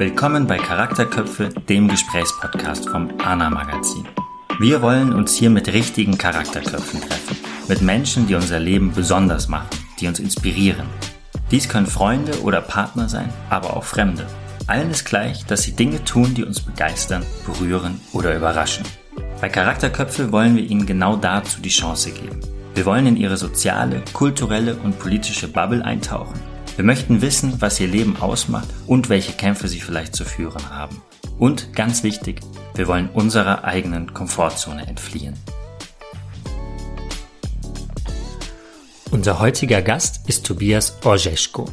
Willkommen bei Charakterköpfe, dem Gesprächspodcast vom ANA Magazin. Wir wollen uns hier mit richtigen Charakterköpfen treffen, mit Menschen, die unser Leben besonders machen, die uns inspirieren. Dies können Freunde oder Partner sein, aber auch Fremde. Allen ist gleich, dass sie Dinge tun, die uns begeistern, berühren oder überraschen. Bei Charakterköpfe wollen wir ihnen genau dazu die Chance geben. Wir wollen in ihre soziale, kulturelle und politische Bubble eintauchen. Wir möchten wissen, was ihr Leben ausmacht und welche Kämpfe sie vielleicht zu führen haben. Und ganz wichtig, wir wollen unserer eigenen Komfortzone entfliehen. Unser heutiger Gast ist Tobias Orzeschko.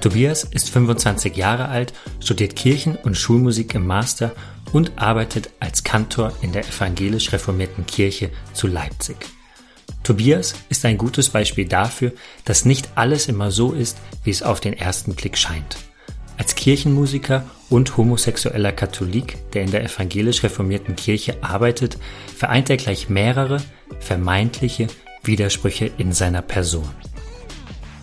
Tobias ist 25 Jahre alt, studiert Kirchen- und Schulmusik im Master und arbeitet als Kantor in der evangelisch reformierten Kirche zu Leipzig. Tobias ist ein gutes Beispiel dafür, dass nicht alles immer so ist, wie es auf den ersten Blick scheint. Als Kirchenmusiker und homosexueller Katholik, der in der evangelisch reformierten Kirche arbeitet, vereint er gleich mehrere vermeintliche Widersprüche in seiner Person.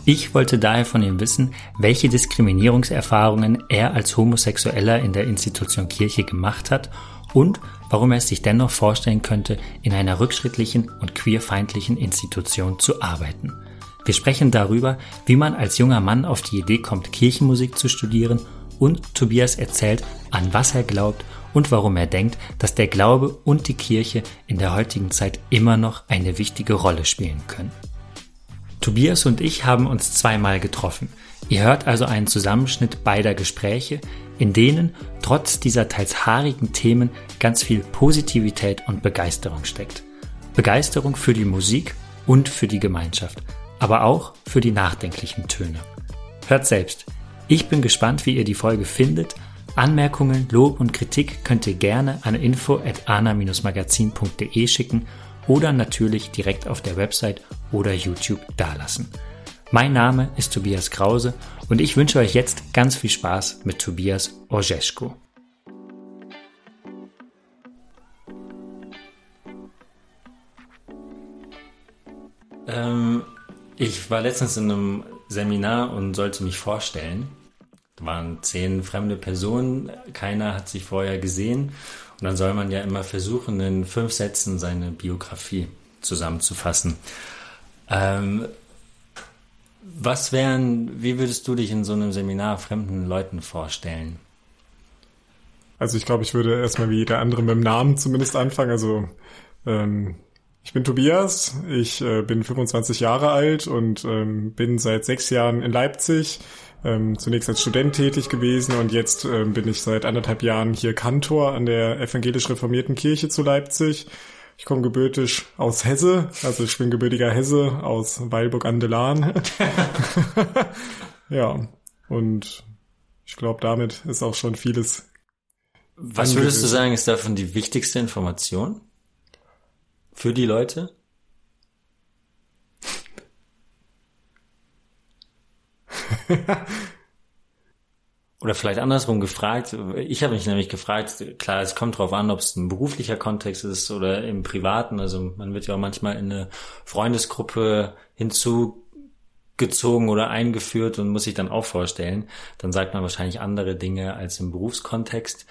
Ich wollte daher von ihm wissen, welche Diskriminierungserfahrungen er als Homosexueller in der Institution Kirche gemacht hat und warum er es sich dennoch vorstellen könnte, in einer rückschrittlichen und queerfeindlichen Institution zu arbeiten. Wir sprechen darüber, wie man als junger Mann auf die Idee kommt, Kirchenmusik zu studieren und Tobias erzählt, an was er glaubt und warum er denkt, dass der Glaube und die Kirche in der heutigen Zeit immer noch eine wichtige Rolle spielen können. Tobias und ich haben uns zweimal getroffen. Ihr hört also einen Zusammenschnitt beider Gespräche, in denen trotz dieser teils haarigen Themen ganz viel Positivität und Begeisterung steckt. Begeisterung für die Musik und für die Gemeinschaft, aber auch für die nachdenklichen Töne. Hört selbst. Ich bin gespannt, wie ihr die Folge findet. Anmerkungen, Lob und Kritik könnt ihr gerne an info at ana-magazin.de schicken oder natürlich direkt auf der Website oder YouTube dalassen. Mein Name ist Tobias Krause und ich wünsche euch jetzt ganz viel Spaß mit Tobias Orzeschko. Ähm, ich war letztens in einem Seminar und sollte mich vorstellen. Da waren zehn fremde Personen, keiner hat sich vorher gesehen und dann soll man ja immer versuchen, in fünf Sätzen seine Biografie zusammenzufassen. Ähm, was wären, wie würdest du dich in so einem Seminar fremden Leuten vorstellen? Also ich glaube, ich würde erstmal wie jeder andere mit dem Namen zumindest anfangen. Also ähm, ich bin Tobias, ich äh, bin 25 Jahre alt und ähm, bin seit sechs Jahren in Leipzig ähm, zunächst als Student tätig gewesen und jetzt ähm, bin ich seit anderthalb Jahren hier Kantor an der evangelisch reformierten Kirche zu Leipzig. Ich komme gebürtig aus Hesse, also ich bin gebürtiger Hesse aus Weilburg an der Lahn. ja, und ich glaube, damit ist auch schon vieles. Was würdest du sagen, ist davon die wichtigste Information für die Leute? Oder vielleicht andersrum gefragt. Ich habe mich nämlich gefragt, klar, es kommt drauf an, ob es ein beruflicher Kontext ist oder im privaten. Also man wird ja auch manchmal in eine Freundesgruppe hinzugezogen oder eingeführt und muss sich dann auch vorstellen. Dann sagt man wahrscheinlich andere Dinge als im Berufskontext.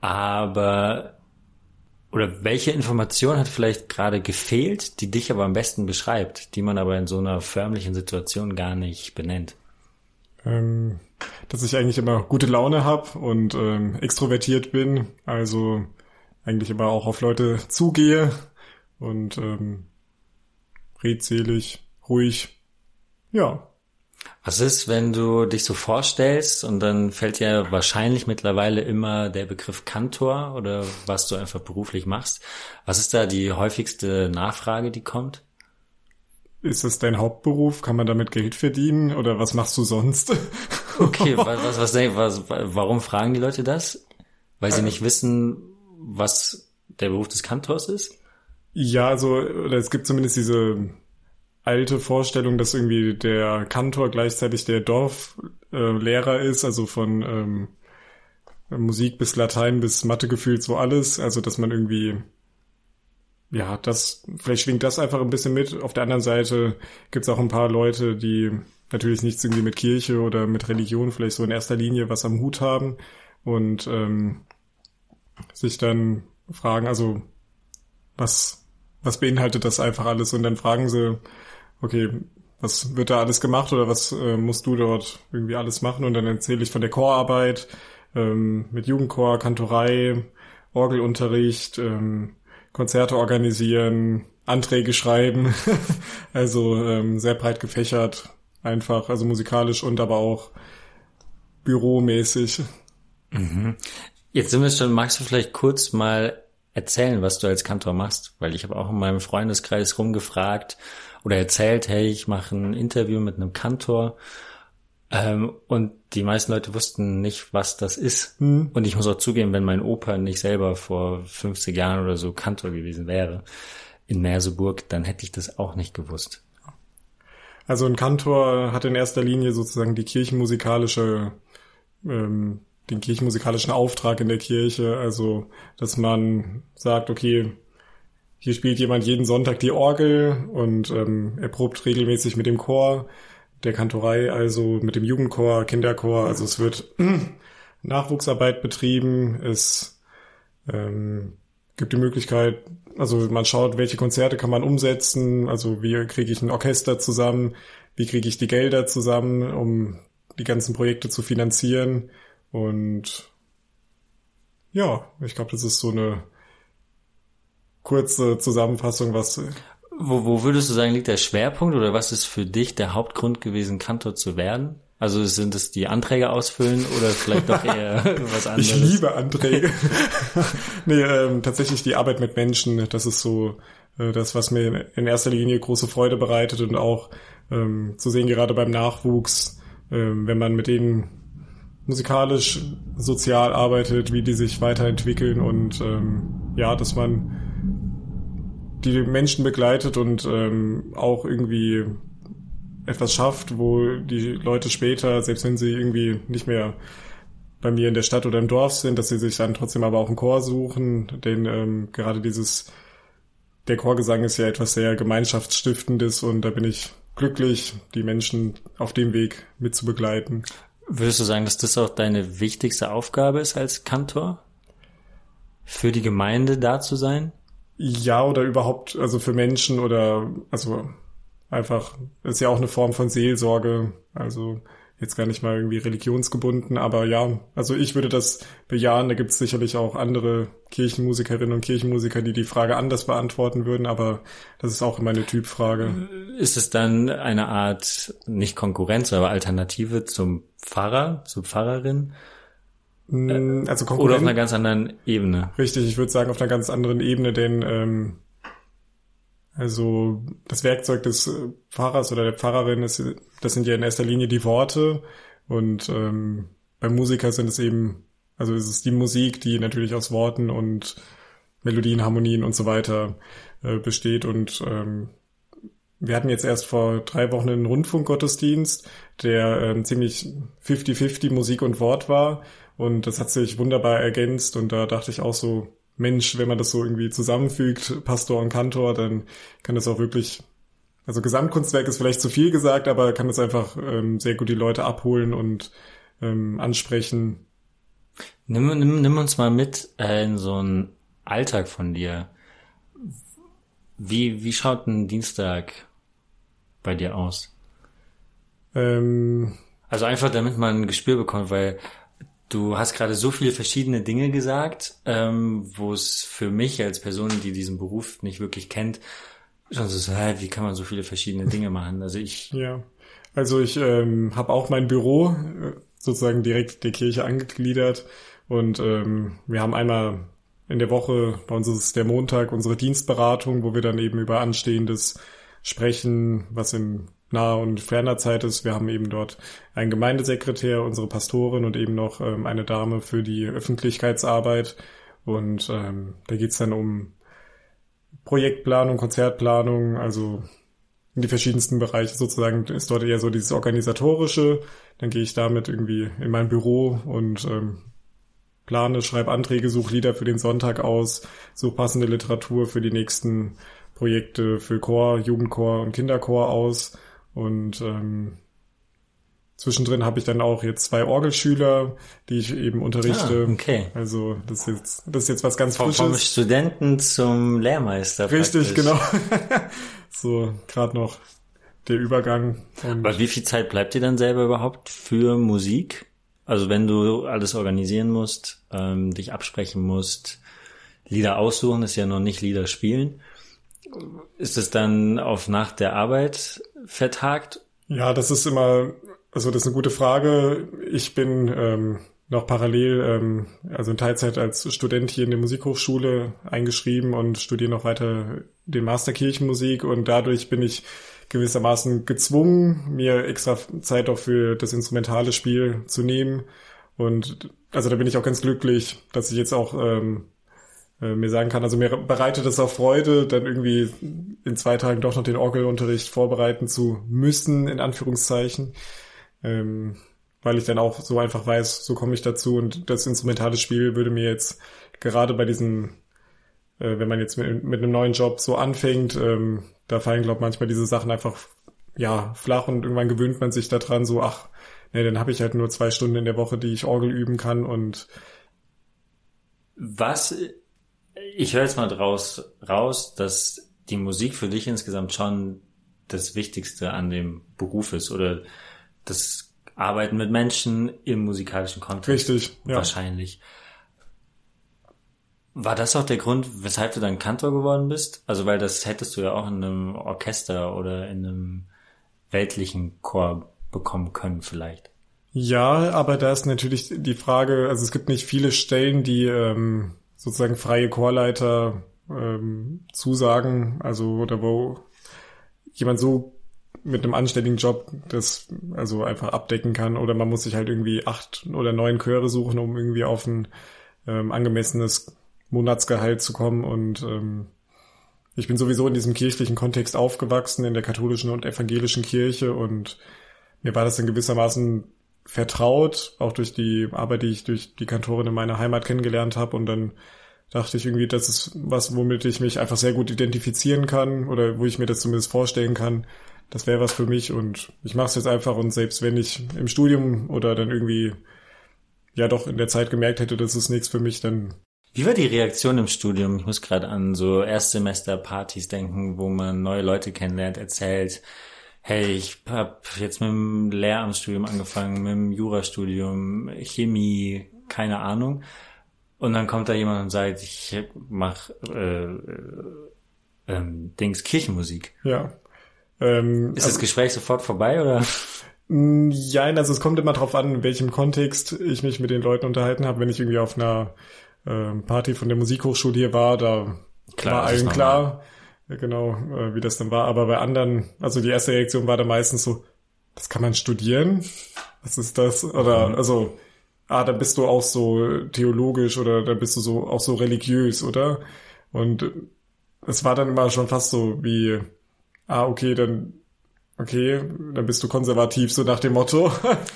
Aber oder welche Information hat vielleicht gerade gefehlt, die dich aber am besten beschreibt, die man aber in so einer förmlichen Situation gar nicht benennt? Ähm, dass ich eigentlich immer gute Laune habe und ähm, extrovertiert bin, also eigentlich immer auch auf Leute zugehe und ähm, redselig, ruhig, ja. Was ist, wenn du dich so vorstellst und dann fällt dir wahrscheinlich mittlerweile immer der Begriff Kantor oder was du einfach beruflich machst? Was ist da die häufigste Nachfrage, die kommt? Ist es dein Hauptberuf? Kann man damit Geld verdienen? Oder was machst du sonst? okay, was, was, was, was, warum fragen die Leute das? Weil sie nicht wissen, was der Beruf des Kantors ist? Ja, also, oder es gibt zumindest diese alte Vorstellung, dass irgendwie der Kantor gleichzeitig der Dorflehrer äh, ist, also von ähm, Musik bis Latein bis Mathe gefühlt so alles. Also, dass man irgendwie ja, das, vielleicht schwingt das einfach ein bisschen mit. Auf der anderen Seite gibt's auch ein paar Leute, die natürlich nichts irgendwie mit Kirche oder mit Religion vielleicht so in erster Linie was am Hut haben und ähm, sich dann fragen, also was, was beinhaltet das einfach alles? Und dann fragen sie, okay, was wird da alles gemacht oder was äh, musst du dort irgendwie alles machen? Und dann erzähle ich von der Chorarbeit ähm, mit Jugendchor, Kantorei, Orgelunterricht, ähm, Konzerte organisieren, Anträge schreiben. also ähm, sehr breit gefächert, einfach, also musikalisch und aber auch büromäßig. Mhm. Jetzt sind wir schon, magst du vielleicht kurz mal erzählen, was du als Kantor machst? Weil ich habe auch in meinem Freundeskreis rumgefragt oder erzählt, hey, ich mache ein Interview mit einem Kantor. Ähm, und die meisten Leute wussten nicht, was das ist. Mhm. Und ich muss auch zugeben, wenn mein Opa nicht selber vor 50 Jahren oder so Kantor gewesen wäre in Merseburg, dann hätte ich das auch nicht gewusst. Also ein Kantor hat in erster Linie sozusagen die kirchenmusikalische ähm, den kirchenmusikalischen Auftrag in der Kirche, also dass man sagt, okay, hier spielt jemand jeden Sonntag die Orgel und ähm, er probt regelmäßig mit dem Chor, der Kantorei, also mit dem Jugendchor, Kinderchor, also es wird Nachwuchsarbeit betrieben, es ähm, gibt die Möglichkeit, also man schaut, welche Konzerte kann man umsetzen, also wie kriege ich ein Orchester zusammen, wie kriege ich die Gelder zusammen, um die ganzen Projekte zu finanzieren. Und ja, ich glaube, das ist so eine kurze Zusammenfassung, was. Wo, wo würdest du sagen, liegt der Schwerpunkt oder was ist für dich der Hauptgrund gewesen, Kantor zu werden? Also sind es die Anträge ausfüllen oder vielleicht doch eher was anderes? Ich liebe Anträge. nee, ähm, tatsächlich die Arbeit mit Menschen, das ist so äh, das, was mir in erster Linie große Freude bereitet und auch ähm, zu sehen, gerade beim Nachwuchs, ähm, wenn man mit denen musikalisch, sozial arbeitet, wie die sich weiterentwickeln und ähm, ja, dass man die Menschen begleitet und ähm, auch irgendwie etwas schafft, wo die Leute später, selbst wenn sie irgendwie nicht mehr bei mir in der Stadt oder im Dorf sind, dass sie sich dann trotzdem aber auch einen Chor suchen, denn ähm, gerade dieses, der Chorgesang ist ja etwas sehr Gemeinschaftsstiftendes und da bin ich glücklich, die Menschen auf dem Weg mitzubegleiten. Würdest du sagen, dass das auch deine wichtigste Aufgabe ist als Kantor? Für die Gemeinde da zu sein? Ja, oder überhaupt, also für Menschen oder, also einfach, ist ja auch eine Form von Seelsorge. Also jetzt gar nicht mal irgendwie religionsgebunden, aber ja, also ich würde das bejahen. Da gibt es sicherlich auch andere Kirchenmusikerinnen und Kirchenmusiker, die die Frage anders beantworten würden, aber das ist auch meine Typfrage. Ist es dann eine Art, nicht Konkurrenz, aber Alternative zum Pfarrer, zur Pfarrerin? Mm, also Konkurrenz. Oder auf einer ganz anderen Ebene. Richtig, ich würde sagen auf einer ganz anderen Ebene, denn ähm, also das Werkzeug des äh, Pfarrers oder der Pfarrerin ist, das sind ja in erster Linie die Worte und ähm, beim Musiker sind es eben, also es ist die Musik, die natürlich aus Worten und Melodien, Harmonien und so weiter äh, besteht und ähm, wir hatten jetzt erst vor drei Wochen einen Rundfunkgottesdienst, der ähm, ziemlich 50-50 Musik und Wort war und das hat sich wunderbar ergänzt und da dachte ich auch so, Mensch, wenn man das so irgendwie zusammenfügt, Pastor und Kantor, dann kann das auch wirklich, also Gesamtkunstwerk ist vielleicht zu viel gesagt, aber kann das einfach ähm, sehr gut die Leute abholen und ähm, ansprechen. Nimm, nimm, nimm uns mal mit äh, in so einen Alltag von dir. Wie, wie schaut ein Dienstag bei dir aus? Ähm, also einfach, damit man ein Gespür bekommt, weil Du hast gerade so viele verschiedene Dinge gesagt, ähm, wo es für mich als Person, die diesen Beruf nicht wirklich kennt, schon so, hä, wie kann man so viele verschiedene Dinge machen? Also ich. Ja, also ich ähm, habe auch mein Büro äh, sozusagen direkt der Kirche angegliedert und ähm, wir haben einmal in der Woche, bei uns ist es der Montag, unsere Dienstberatung, wo wir dann eben über Anstehendes sprechen, was in naher und ferner Zeit ist. Wir haben eben dort einen Gemeindesekretär, unsere Pastorin und eben noch ähm, eine Dame für die Öffentlichkeitsarbeit. Und ähm, da geht's dann um Projektplanung, Konzertplanung, also in die verschiedensten Bereiche sozusagen ist dort eher so dieses organisatorische. Dann gehe ich damit irgendwie in mein Büro und ähm, plane, schreibe Anträge, suche Lieder für den Sonntag aus, suche passende Literatur für die nächsten Projekte für Chor, Jugendchor und Kinderchor aus und ähm, zwischendrin habe ich dann auch jetzt zwei Orgelschüler, die ich eben unterrichte. Ah, okay. Also das ist jetzt, das ist jetzt was ganz Frisches. vom Studenten zum Lehrmeister. Richtig, praktisch. genau. so, gerade noch der Übergang. Und Aber wie viel Zeit bleibt dir dann selber überhaupt für Musik? Also wenn du alles organisieren musst, ähm, dich absprechen musst, Lieder aussuchen, ist ja noch nicht Lieder spielen. Ist es dann auf nach der Arbeit vertagt? ja, das ist immer, also das ist eine gute Frage. Ich bin ähm, noch parallel, ähm, also in Teilzeit als Student hier in der Musikhochschule eingeschrieben und studiere noch weiter den Master Kirchenmusik und dadurch bin ich gewissermaßen gezwungen, mir extra Zeit auch für das instrumentale Spiel zu nehmen. Und also da bin ich auch ganz glücklich, dass ich jetzt auch ähm, äh, mir sagen kann, also mir bereitet es auch Freude, dann irgendwie in zwei Tagen doch noch den Orgelunterricht vorbereiten zu müssen, in Anführungszeichen. Ähm, weil ich dann auch so einfach weiß, so komme ich dazu und das instrumentale Spiel würde mir jetzt gerade bei diesem, äh, wenn man jetzt mit, mit einem neuen Job so anfängt, ähm, da fallen, glaube ich, manchmal diese Sachen einfach ja flach und irgendwann gewöhnt man sich daran, so, ach, nee, dann habe ich halt nur zwei Stunden in der Woche, die ich Orgel üben kann und Was, ich höre jetzt mal draus raus, dass die Musik für dich insgesamt schon das Wichtigste an dem Beruf ist oder das Arbeiten mit Menschen im musikalischen Kontext. Richtig, ja. Wahrscheinlich. War das auch der Grund, weshalb du dann Kantor geworden bist? Also, weil das hättest du ja auch in einem Orchester oder in einem weltlichen Chor bekommen können, vielleicht. Ja, aber da ist natürlich die Frage, also es gibt nicht viele Stellen, die ähm, sozusagen freie Chorleiter ähm, zusagen, also oder wo jemand so mit einem anständigen Job das also einfach abdecken kann. Oder man muss sich halt irgendwie acht oder neun Chöre suchen, um irgendwie auf ein ähm, angemessenes Monatsgehalt zu kommen. Und ähm, ich bin sowieso in diesem kirchlichen Kontext aufgewachsen, in der katholischen und evangelischen Kirche. Und mir war das in gewissermaßen vertraut, auch durch die Arbeit, die ich durch die Kantorin in meiner Heimat kennengelernt habe. Und dann dachte ich irgendwie, das ist was, womit ich mich einfach sehr gut identifizieren kann oder wo ich mir das zumindest vorstellen kann. Das wäre was für mich und ich mache es jetzt einfach und selbst wenn ich im Studium oder dann irgendwie ja doch in der Zeit gemerkt hätte, das ist nichts für mich, dann Wie war die Reaktion im Studium? Ich muss gerade an so Erstsemester-Partys denken, wo man neue Leute kennenlernt, erzählt, hey, ich hab jetzt mit dem Lehramtsstudium angefangen, mit dem Jurastudium, Chemie, keine Ahnung. Und dann kommt da jemand und sagt, ich mach äh, äh, ähm, Dings Kirchenmusik. ja. Ähm, Ist das Gespräch sofort vorbei oder? Ja, also es kommt immer drauf an, in welchem Kontext ich mich mit den Leuten unterhalten habe. Wenn ich irgendwie auf einer ähm, Party von der Musikhochschule hier war, da Klar, war allen klar, äh, genau, äh, wie das dann war. Aber bei anderen, also die erste Reaktion war dann meistens so, das kann man studieren? Was ist das? Oder Mhm. also, ah, da bist du auch so theologisch oder da bist du so auch so religiös, oder? Und es war dann immer schon fast so wie, ah, okay, dann okay, dann bist du konservativ, so nach dem Motto.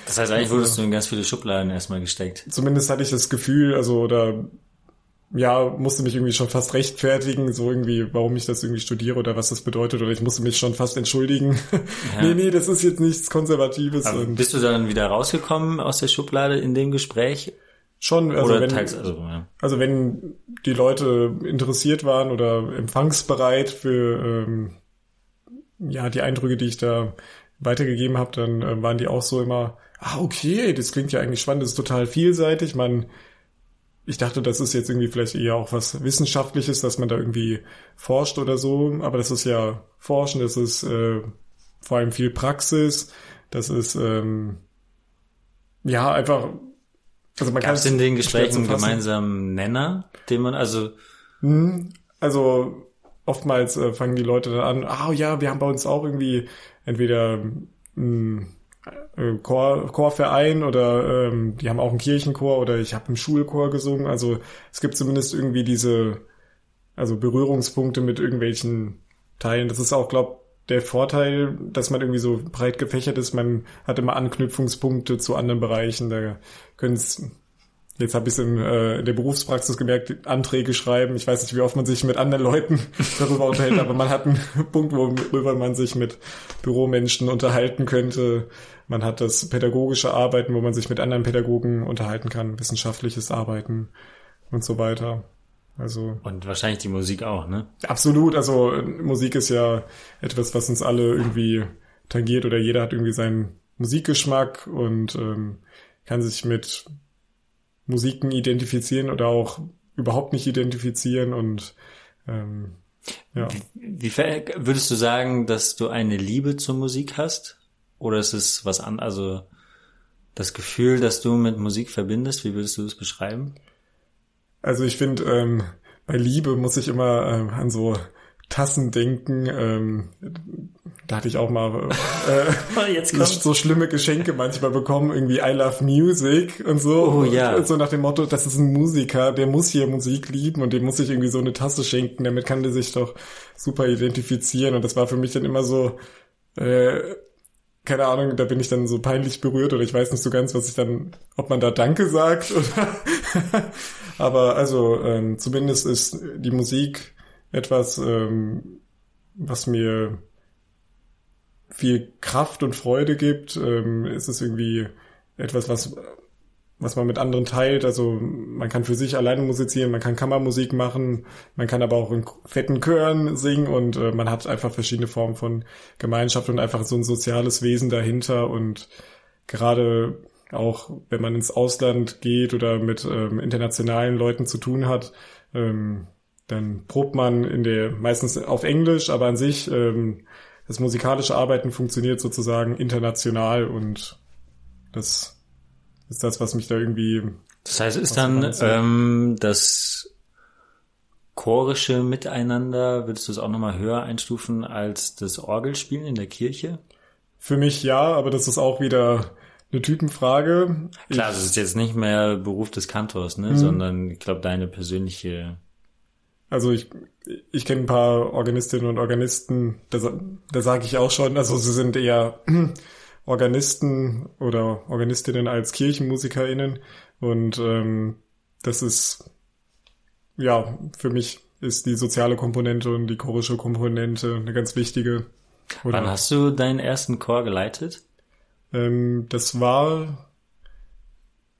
Das heißt, eigentlich wurdest du in ganz viele Schubladen erstmal gesteckt. Zumindest hatte ich das Gefühl, also oder ja, musste mich irgendwie schon fast rechtfertigen, so irgendwie, warum ich das irgendwie studiere oder was das bedeutet, oder ich musste mich schon fast entschuldigen. Ja. nee, nee, das ist jetzt nichts Konservatives bist du dann wieder rausgekommen aus der Schublade in dem Gespräch? schon, also Oder wenn, teils, also, ja. also wenn die Leute interessiert waren oder empfangsbereit für ähm, ja die Eindrücke, die ich da weitergegeben habe, dann äh, waren die auch so immer, ah okay, das klingt ja eigentlich spannend, das ist total vielseitig. Man, ich dachte, das ist jetzt irgendwie vielleicht eher auch was Wissenschaftliches, dass man da irgendwie forscht oder so, aber das ist ja Forschen, das ist äh, vor allem viel Praxis, das ist ähm, ja einfach also man Gab es in den Gesprächen einen gemeinsamen Nenner, den man, also, Hm, Also oftmals äh, fangen die Leute dann an, ah ja, wir haben bei uns auch irgendwie entweder einen äh, Chor, Chorverein oder ähm, die haben auch einen Kirchenchor oder ich habe im Schulchor gesungen. Also es gibt zumindest irgendwie diese also Berührungspunkte mit irgendwelchen Teilen. Das ist auch, glaube der Vorteil, dass man irgendwie so breit gefächert ist. Man hat immer Anknüpfungspunkte zu anderen Bereichen. Da können es Jetzt habe ich es in, äh, in der Berufspraxis gemerkt, Anträge schreiben. Ich weiß nicht, wie oft man sich mit anderen Leuten darüber unterhält, aber man hat einen Punkt, worüber man sich mit Büromenschen unterhalten könnte. Man hat das pädagogische Arbeiten, wo man sich mit anderen Pädagogen unterhalten kann, wissenschaftliches Arbeiten und so weiter. Also und wahrscheinlich die Musik auch, ne? Absolut. Also Musik ist ja etwas, was uns alle irgendwie tangiert oder jeder hat irgendwie seinen Musikgeschmack und ähm, kann sich mit Musiken identifizieren oder auch überhaupt nicht identifizieren und ähm, ja. Wie, wie würdest du sagen, dass du eine Liebe zur Musik hast? Oder ist es was an, also das Gefühl, dass du mit Musik verbindest, wie würdest du das beschreiben? Also ich finde, ähm, bei Liebe muss ich immer ähm, an so Tassen denken. Ähm, da hatte ich auch mal äh, Jetzt so schlimme Geschenke manchmal bekommen, irgendwie I love music und so. Oh ja. Und so nach dem Motto, das ist ein Musiker, der muss hier Musik lieben und dem muss ich irgendwie so eine Tasse schenken, damit kann der sich doch super identifizieren. Und das war für mich dann immer so, äh, keine Ahnung, da bin ich dann so peinlich berührt oder ich weiß nicht so ganz, was ich dann, ob man da Danke sagt oder aber also ähm, zumindest ist die Musik etwas, ähm, was mir viel Kraft und Freude gibt. Ähm, es ist irgendwie etwas, was was man mit anderen teilt. Also man kann für sich alleine musizieren, man kann Kammermusik machen, man kann aber auch in fetten Chören singen und äh, man hat einfach verschiedene Formen von Gemeinschaft und einfach so ein soziales Wesen dahinter und gerade auch wenn man ins Ausland geht oder mit ähm, internationalen Leuten zu tun hat, ähm, dann probt man in der meistens auf Englisch, aber an sich ähm, das musikalische Arbeiten funktioniert sozusagen international und das ist das, was mich da irgendwie. Das heißt, ist dann ähm, das chorische Miteinander, würdest du es auch nochmal höher einstufen als das Orgelspielen in der Kirche? Für mich ja, aber das ist auch wieder eine Typenfrage. Klar, ich, das ist jetzt nicht mehr Beruf des Kantors, ne, mhm. sondern ich glaube deine persönliche also ich, ich kenne ein paar Organistinnen und Organisten, da, da sage ich auch schon, also sie sind eher Organisten oder Organistinnen als KirchenmusikerInnen und ähm, das ist ja für mich ist die soziale Komponente und die chorische Komponente eine ganz wichtige. Oder, Wann hast du deinen ersten Chor geleitet? Ähm, das war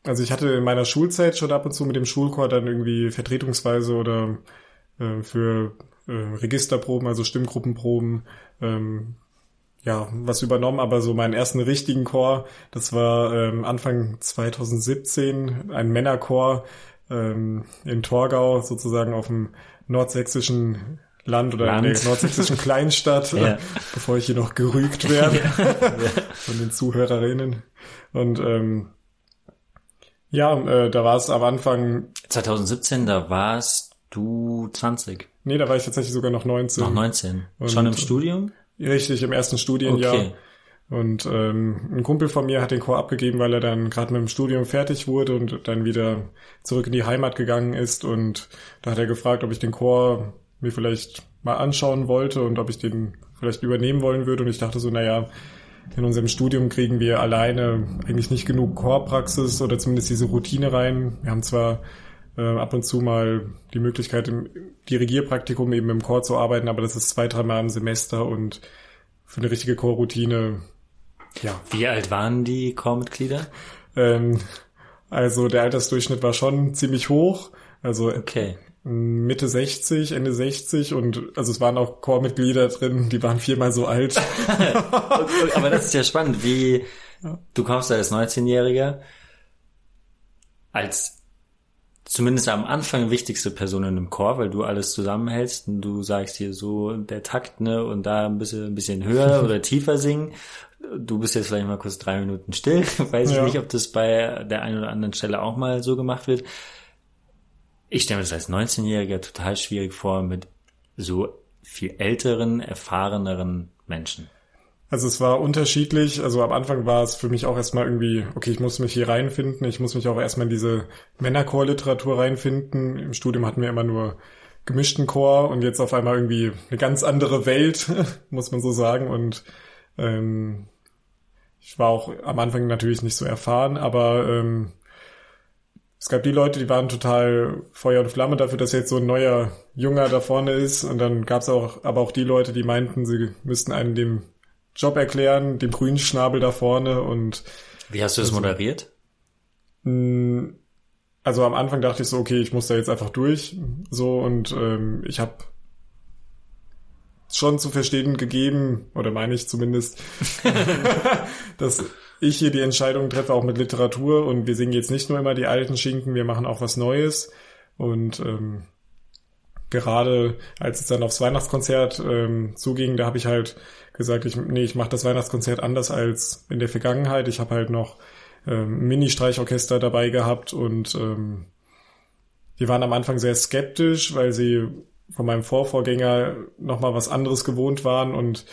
also ich hatte in meiner Schulzeit schon ab und zu mit dem Schulchor dann irgendwie vertretungsweise oder äh, für äh, Registerproben, also Stimmgruppenproben, ähm, ja, was übernommen, aber so meinen ersten richtigen Chor, das war ähm, Anfang 2017, ein Männerchor ähm, in Torgau, sozusagen auf dem nordsächsischen Land oder Land. in der nordsächsischen Kleinstadt, ja. äh, bevor ich hier noch gerügt werde von den Zuhörerinnen. Und ähm, ja, äh, da war es am Anfang 2017, da war es Du 20? Nee, da war ich tatsächlich sogar noch 19. Noch 19. Und Schon im Studium? Richtig, im ersten Studienjahr. Okay. Und ähm, ein Kumpel von mir hat den Chor abgegeben, weil er dann gerade mit dem Studium fertig wurde und dann wieder zurück in die Heimat gegangen ist. Und da hat er gefragt, ob ich den Chor mir vielleicht mal anschauen wollte und ob ich den vielleicht übernehmen wollen würde. Und ich dachte so, naja, in unserem Studium kriegen wir alleine eigentlich nicht genug Chorpraxis oder zumindest diese Routine rein. Wir haben zwar äh, ab und zu mal die Möglichkeit, im Dirigierpraktikum eben im Chor zu arbeiten, aber das ist zwei, dreimal im Semester und für eine richtige Chorroutine, ja. Wie alt waren die Chormitglieder? Ähm, also der Altersdurchschnitt war schon ziemlich hoch. Also okay. Mitte 60, Ende 60 und also es waren auch Chormitglieder drin, die waren viermal so alt. Aber das ist ja spannend, wie du kommst als 19-Jähriger als zumindest am Anfang wichtigste Person in einem Chor, weil du alles zusammenhältst und du sagst hier so der Takt, ne, und da ein bisschen, ein bisschen höher oder tiefer singen. Du bist jetzt vielleicht mal kurz drei Minuten still. Weiß ja. ich nicht, ob das bei der einen oder anderen Stelle auch mal so gemacht wird. Ich stelle mir das als 19-Jähriger total schwierig vor mit so viel älteren, erfahreneren Menschen. Also es war unterschiedlich. Also am Anfang war es für mich auch erstmal irgendwie, okay, ich muss mich hier reinfinden. Ich muss mich auch erstmal in diese Männerchor-Literatur reinfinden. Im Studium hatten wir immer nur gemischten Chor und jetzt auf einmal irgendwie eine ganz andere Welt, muss man so sagen. Und ähm, ich war auch am Anfang natürlich nicht so erfahren, aber ähm, es gab die Leute, die waren total Feuer und Flamme dafür, dass jetzt so ein neuer Junger da vorne ist. Und dann gab es auch, aber auch die Leute, die meinten, sie müssten einem den Job erklären, dem grünen Schnabel da vorne. Und wie hast du das also, moderiert? Mh, also am Anfang dachte ich so, okay, ich muss da jetzt einfach durch. So und ähm, ich habe schon zu verstehen gegeben, oder meine ich zumindest, dass ich hier die Entscheidung treffe, auch mit Literatur. Und wir singen jetzt nicht nur immer die alten Schinken, wir machen auch was Neues. Und ähm, gerade als es dann aufs Weihnachtskonzert ähm, zuging, da habe ich halt gesagt, ich, nee, ich mache das Weihnachtskonzert anders als in der Vergangenheit. Ich habe halt noch ähm, Mini-Streichorchester dabei gehabt und ähm, die waren am Anfang sehr skeptisch, weil sie von meinem Vorvorgänger nochmal was anderes gewohnt waren und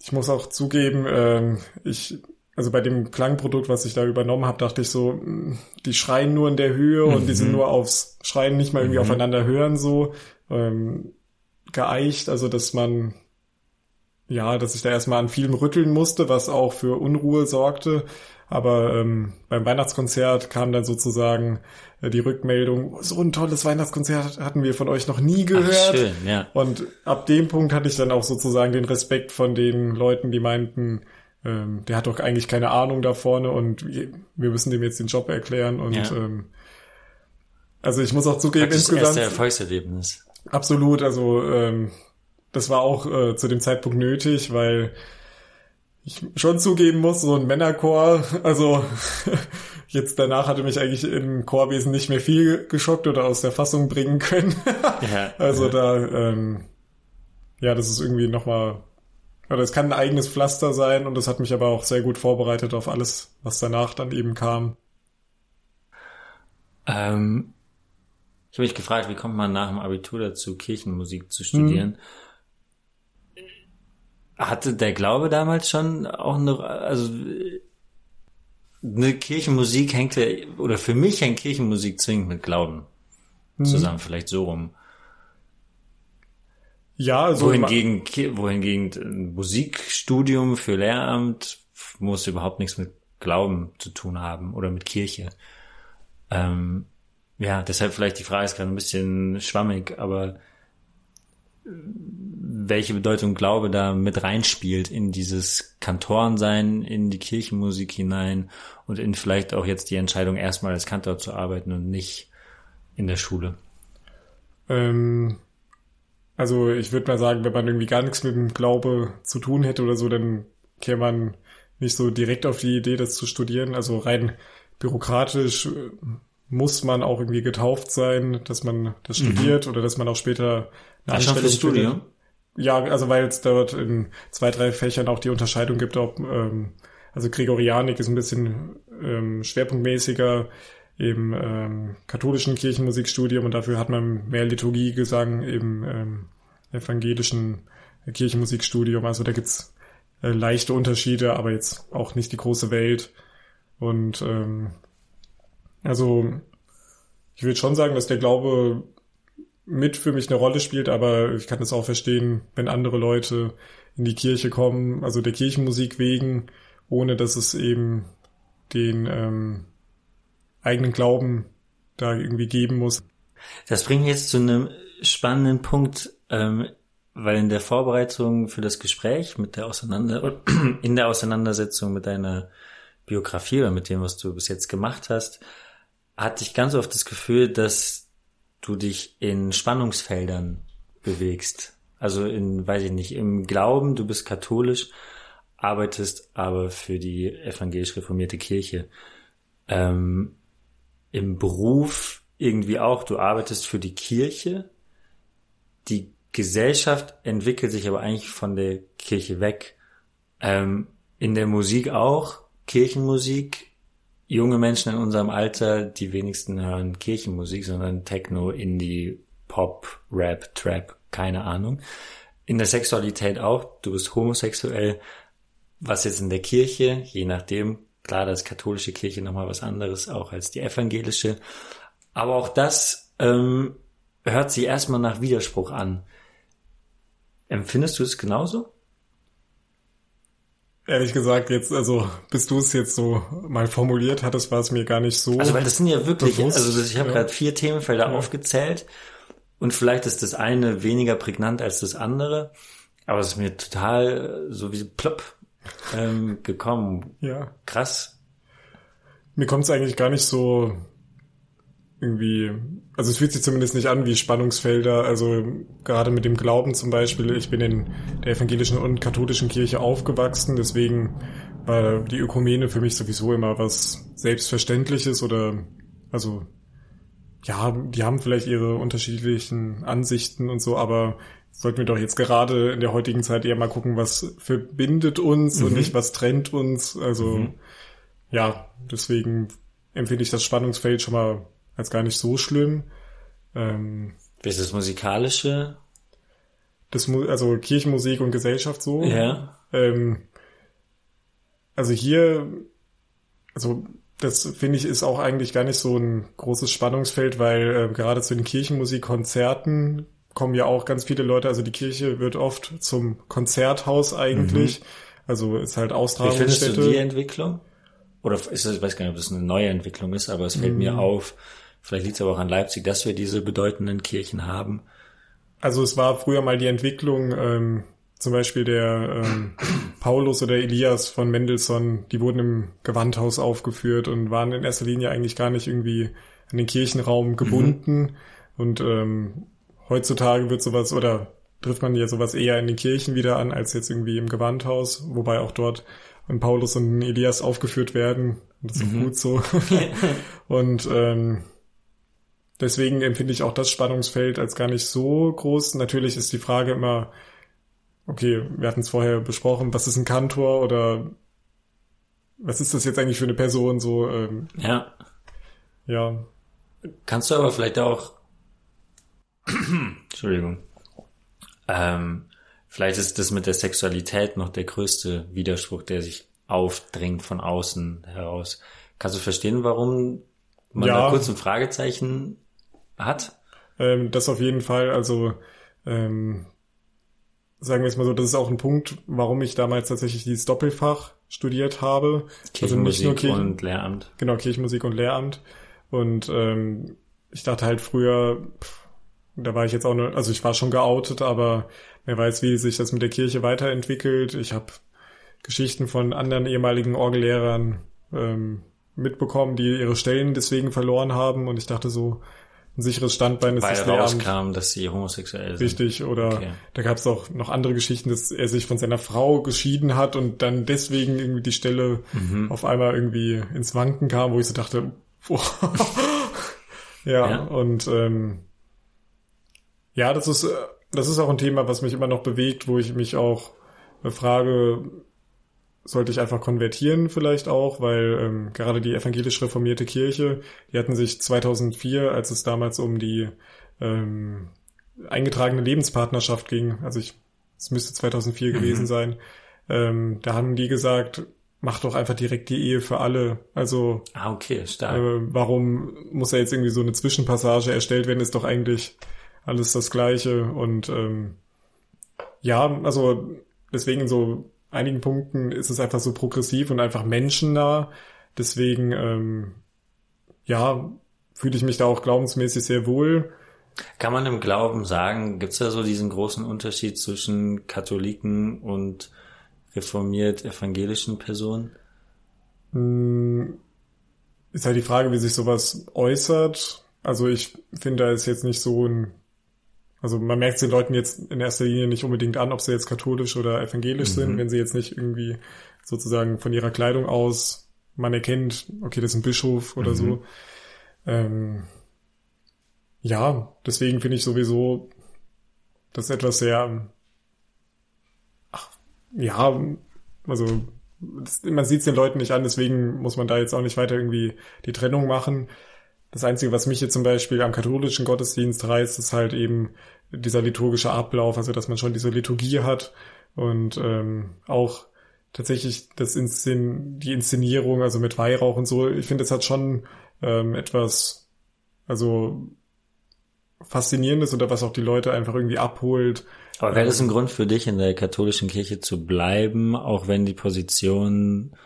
ich muss auch zugeben, ähm, ich also bei dem Klangprodukt, was ich da übernommen habe, dachte ich so, hm, die schreien nur in der Höhe mhm. und die sind mhm. nur aufs Schreien nicht mal irgendwie mhm. aufeinander hören so ähm, geeicht, also dass man ja, dass ich da erstmal an vielem rütteln musste, was auch für Unruhe sorgte. Aber ähm, beim Weihnachtskonzert kam dann sozusagen äh, die Rückmeldung, so ein tolles Weihnachtskonzert hatten wir von euch noch nie gehört. Ach, schön, ja. Und ab dem Punkt hatte ich dann auch sozusagen den Respekt von den Leuten, die meinten, ähm, der hat doch eigentlich keine Ahnung da vorne und wir müssen dem jetzt den Job erklären. Und ja. ähm, also ich muss auch zugeben, das insgesamt. Das erste Erfolgserlebnis. Absolut, also ähm, das war auch äh, zu dem Zeitpunkt nötig, weil ich schon zugeben muss, so ein Männerchor, also jetzt danach hatte mich eigentlich im Chorwesen nicht mehr viel geschockt oder aus der Fassung bringen können. ja, also ja. da, ähm, ja, das ist irgendwie nochmal, oder es kann ein eigenes Pflaster sein und das hat mich aber auch sehr gut vorbereitet auf alles, was danach dann eben kam. Ähm, ich habe mich gefragt, wie kommt man nach dem Abitur dazu, Kirchenmusik zu studieren? Hm. Hatte der Glaube damals schon auch eine, also eine Kirchenmusik hängt ja, oder für mich hängt Kirchenmusik zwingend mit Glauben mhm. zusammen, vielleicht so rum. Ja, also wohingegen, wohingegen ein Musikstudium für Lehramt muss überhaupt nichts mit Glauben zu tun haben oder mit Kirche. Ähm, ja, deshalb vielleicht die Frage ist gerade ein bisschen schwammig, aber welche Bedeutung Glaube da mit reinspielt in dieses Kantorensein, in die Kirchenmusik hinein und in vielleicht auch jetzt die Entscheidung, erstmal als Kantor zu arbeiten und nicht in der Schule? Ähm, also ich würde mal sagen, wenn man irgendwie gar nichts mit dem Glaube zu tun hätte oder so, dann käme man nicht so direkt auf die Idee, das zu studieren. Also rein bürokratisch äh, muss man auch irgendwie getauft sein, dass man das mhm. studiert oder dass man auch später eine fürs Studium? Ja, also weil es dort in zwei, drei Fächern auch die Unterscheidung gibt, ob ähm, also Gregorianik ist ein bisschen ähm, schwerpunktmäßiger im ähm, katholischen Kirchenmusikstudium und dafür hat man mehr Liturgiegesang im ähm, evangelischen Kirchenmusikstudium. Also da gibt's äh, leichte Unterschiede, aber jetzt auch nicht die große Welt. Und ähm, also ich würde schon sagen, dass der Glaube mit für mich eine Rolle spielt, aber ich kann es auch verstehen, wenn andere Leute in die Kirche kommen, also der Kirchenmusik wegen, ohne dass es eben den ähm, eigenen Glauben da irgendwie geben muss. Das bringt mich jetzt zu einem spannenden Punkt, ähm, weil in der Vorbereitung für das Gespräch mit der Auseinander in der Auseinandersetzung mit deiner Biografie oder mit dem, was du bis jetzt gemacht hast, hatte ich ganz oft das Gefühl, dass du dich in Spannungsfeldern bewegst. Also in, weiß ich nicht, im Glauben, du bist katholisch, arbeitest aber für die evangelisch reformierte Kirche. Ähm, Im Beruf irgendwie auch, du arbeitest für die Kirche. Gesellschaft entwickelt sich aber eigentlich von der Kirche weg. Ähm, in der Musik auch, Kirchenmusik junge Menschen in unserem Alter, die wenigsten hören Kirchenmusik, sondern Techno, Indie, Pop, Rap, Trap, keine Ahnung. In der Sexualität auch, du bist homosexuell, was jetzt in der Kirche, je nachdem, klar, das katholische Kirche nochmal was anderes auch als die evangelische, aber auch das ähm, hört sich erstmal nach Widerspruch an. Empfindest du es genauso? ehrlich gesagt jetzt, also bis du es jetzt so mal formuliert hattest, war es mir gar nicht so. Also weil das sind ja wirklich, bewusst, also ich habe ja. gerade vier Themenfelder aufgezählt und vielleicht ist das eine weniger prägnant als das andere, aber es ist mir total so wie plopp ähm, gekommen. ja. Krass. Mir kommt es eigentlich gar nicht so irgendwie, also es fühlt sich zumindest nicht an wie Spannungsfelder, also gerade mit dem Glauben zum Beispiel, ich bin in der evangelischen und katholischen Kirche aufgewachsen, deswegen war die Ökumene für mich sowieso immer was Selbstverständliches oder, also, ja, die haben vielleicht ihre unterschiedlichen Ansichten und so, aber sollten wir doch jetzt gerade in der heutigen Zeit eher mal gucken, was verbindet uns und nicht was trennt uns, also, ja, deswegen empfinde ich das Spannungsfeld schon mal als gar nicht so schlimm. Ähm, Wie ist das musikalische? das, also Kirchenmusik und Gesellschaft so. Ja. Ähm, also hier, also das finde ich ist auch eigentlich gar nicht so ein großes Spannungsfeld, weil äh, gerade zu den Kirchenmusikkonzerten kommen ja auch ganz viele Leute, also die Kirche wird oft zum Konzerthaus eigentlich, also ist halt Wie findest du die Austragungsstätte. Entwicklung? Oder ist das, ich weiß gar nicht, ob das eine neue Entwicklung ist, aber es fällt Mhm. mir auf, vielleicht liegt es aber auch an Leipzig, dass wir diese bedeutenden Kirchen haben. Also es war früher mal die Entwicklung, ähm, zum Beispiel der ähm, Paulus oder Elias von Mendelssohn, die wurden im Gewandhaus aufgeführt und waren in erster Linie eigentlich gar nicht irgendwie an den Kirchenraum gebunden. Und ähm, heutzutage wird sowas oder trifft man ja sowas eher in den Kirchen wieder an, als jetzt irgendwie im Gewandhaus, wobei auch dort ein Paulus und ein Elias aufgeführt werden. Und das ist auch gut so. und ähm, Deswegen empfinde ich auch das Spannungsfeld als gar nicht so groß. Natürlich ist die Frage immer, okay, wir hatten es vorher besprochen, was ist ein Kantor oder was ist das jetzt eigentlich für eine Person? So, ähm, Ja. ja, Kannst du aber vielleicht auch, Entschuldigung, ähm, vielleicht ist das mit der Sexualität noch der größte Widerspruch, der sich aufdrängt von außen heraus. Kannst du verstehen, warum man Ja. da kurz ein Fragezeichen hat? ähm, das auf jeden Fall. Also ähm, sagen wir es mal so, das ist auch ein Punkt, warum ich damals tatsächlich dieses Doppelfach studiert habe. Also nicht nur Kirchenmusik Kirchen, und Lehramt. Genau, Kirchenmusik und Lehramt. Und ähm, ich dachte halt früher, pff, da war ich jetzt auch nur, also ich war schon geoutet, aber wer weiß, wie sich das mit der Kirche weiterentwickelt. Ich habe Geschichten von anderen ehemaligen Orgellehrern ähm, mitbekommen, die ihre Stellen deswegen verloren haben. Und ich dachte so, ein sicheres Standbein ist Weil das rauskam, dass sie homosexuell sind. Richtig, oder Okay. da gab es auch noch andere Geschichten, dass er sich von seiner Frau geschieden hat und dann deswegen irgendwie die Stelle Mhm. auf einmal irgendwie ins Wanken kam, wo ich so dachte, boah. ja, Ja. und ähm, ja, das ist, äh, das ist auch ein Thema, was mich immer noch bewegt, wo ich mich auch äh, frage, sollte ich einfach konvertieren vielleicht auch, weil ähm, gerade die evangelisch reformierte Kirche, die hatten sich 2004, als es damals um die ähm, eingetragene Lebenspartnerschaft ging, also ich, es müsste 2004 gewesen sein, ähm, da haben die gesagt, mach doch einfach direkt die Ehe für alle. Also Ah, okay, stark. äh, warum muss da jetzt irgendwie so eine Zwischenpassage erstellt werden, ist doch eigentlich alles das Gleiche. Und ähm, ja, also deswegen so einigen Punkten ist es einfach so progressiv und einfach menschennah. Deswegen, ähm, ja, fühle ich mich da auch glaubensmäßig sehr wohl. Kann man im Glauben sagen, gibt's da so diesen großen Unterschied zwischen Katholiken und reformiert evangelischen Personen? Hm, Ist halt die Frage, wie sich sowas äußert. Also ich finde, da ist jetzt nicht so ein, also man merkt es den Leuten jetzt in erster Linie nicht unbedingt an, ob sie jetzt katholisch oder evangelisch sind, wenn sie jetzt nicht irgendwie sozusagen von ihrer Kleidung aus man erkennt, okay, das ist ein Bischof oder so. Ähm, ja, deswegen finde ich sowieso das etwas sehr, ach, ja, also das, man sieht es den Leuten nicht an, deswegen muss man da jetzt auch nicht weiter irgendwie die Trennung machen. Das Einzige, was mich jetzt zum Beispiel am katholischen Gottesdienst reißt, ist halt eben dieser liturgische Ablauf, also dass man schon diese Liturgie hat und ähm, auch tatsächlich das Inszen die Inszenierung, also mit Weihrauch und so. Ich finde, das hat schon ähm, etwas, also faszinierend oder was auch die Leute einfach irgendwie abholt. Aber wäre das ein Grund für dich, in der katholischen Kirche zu bleiben, auch wenn die Positionen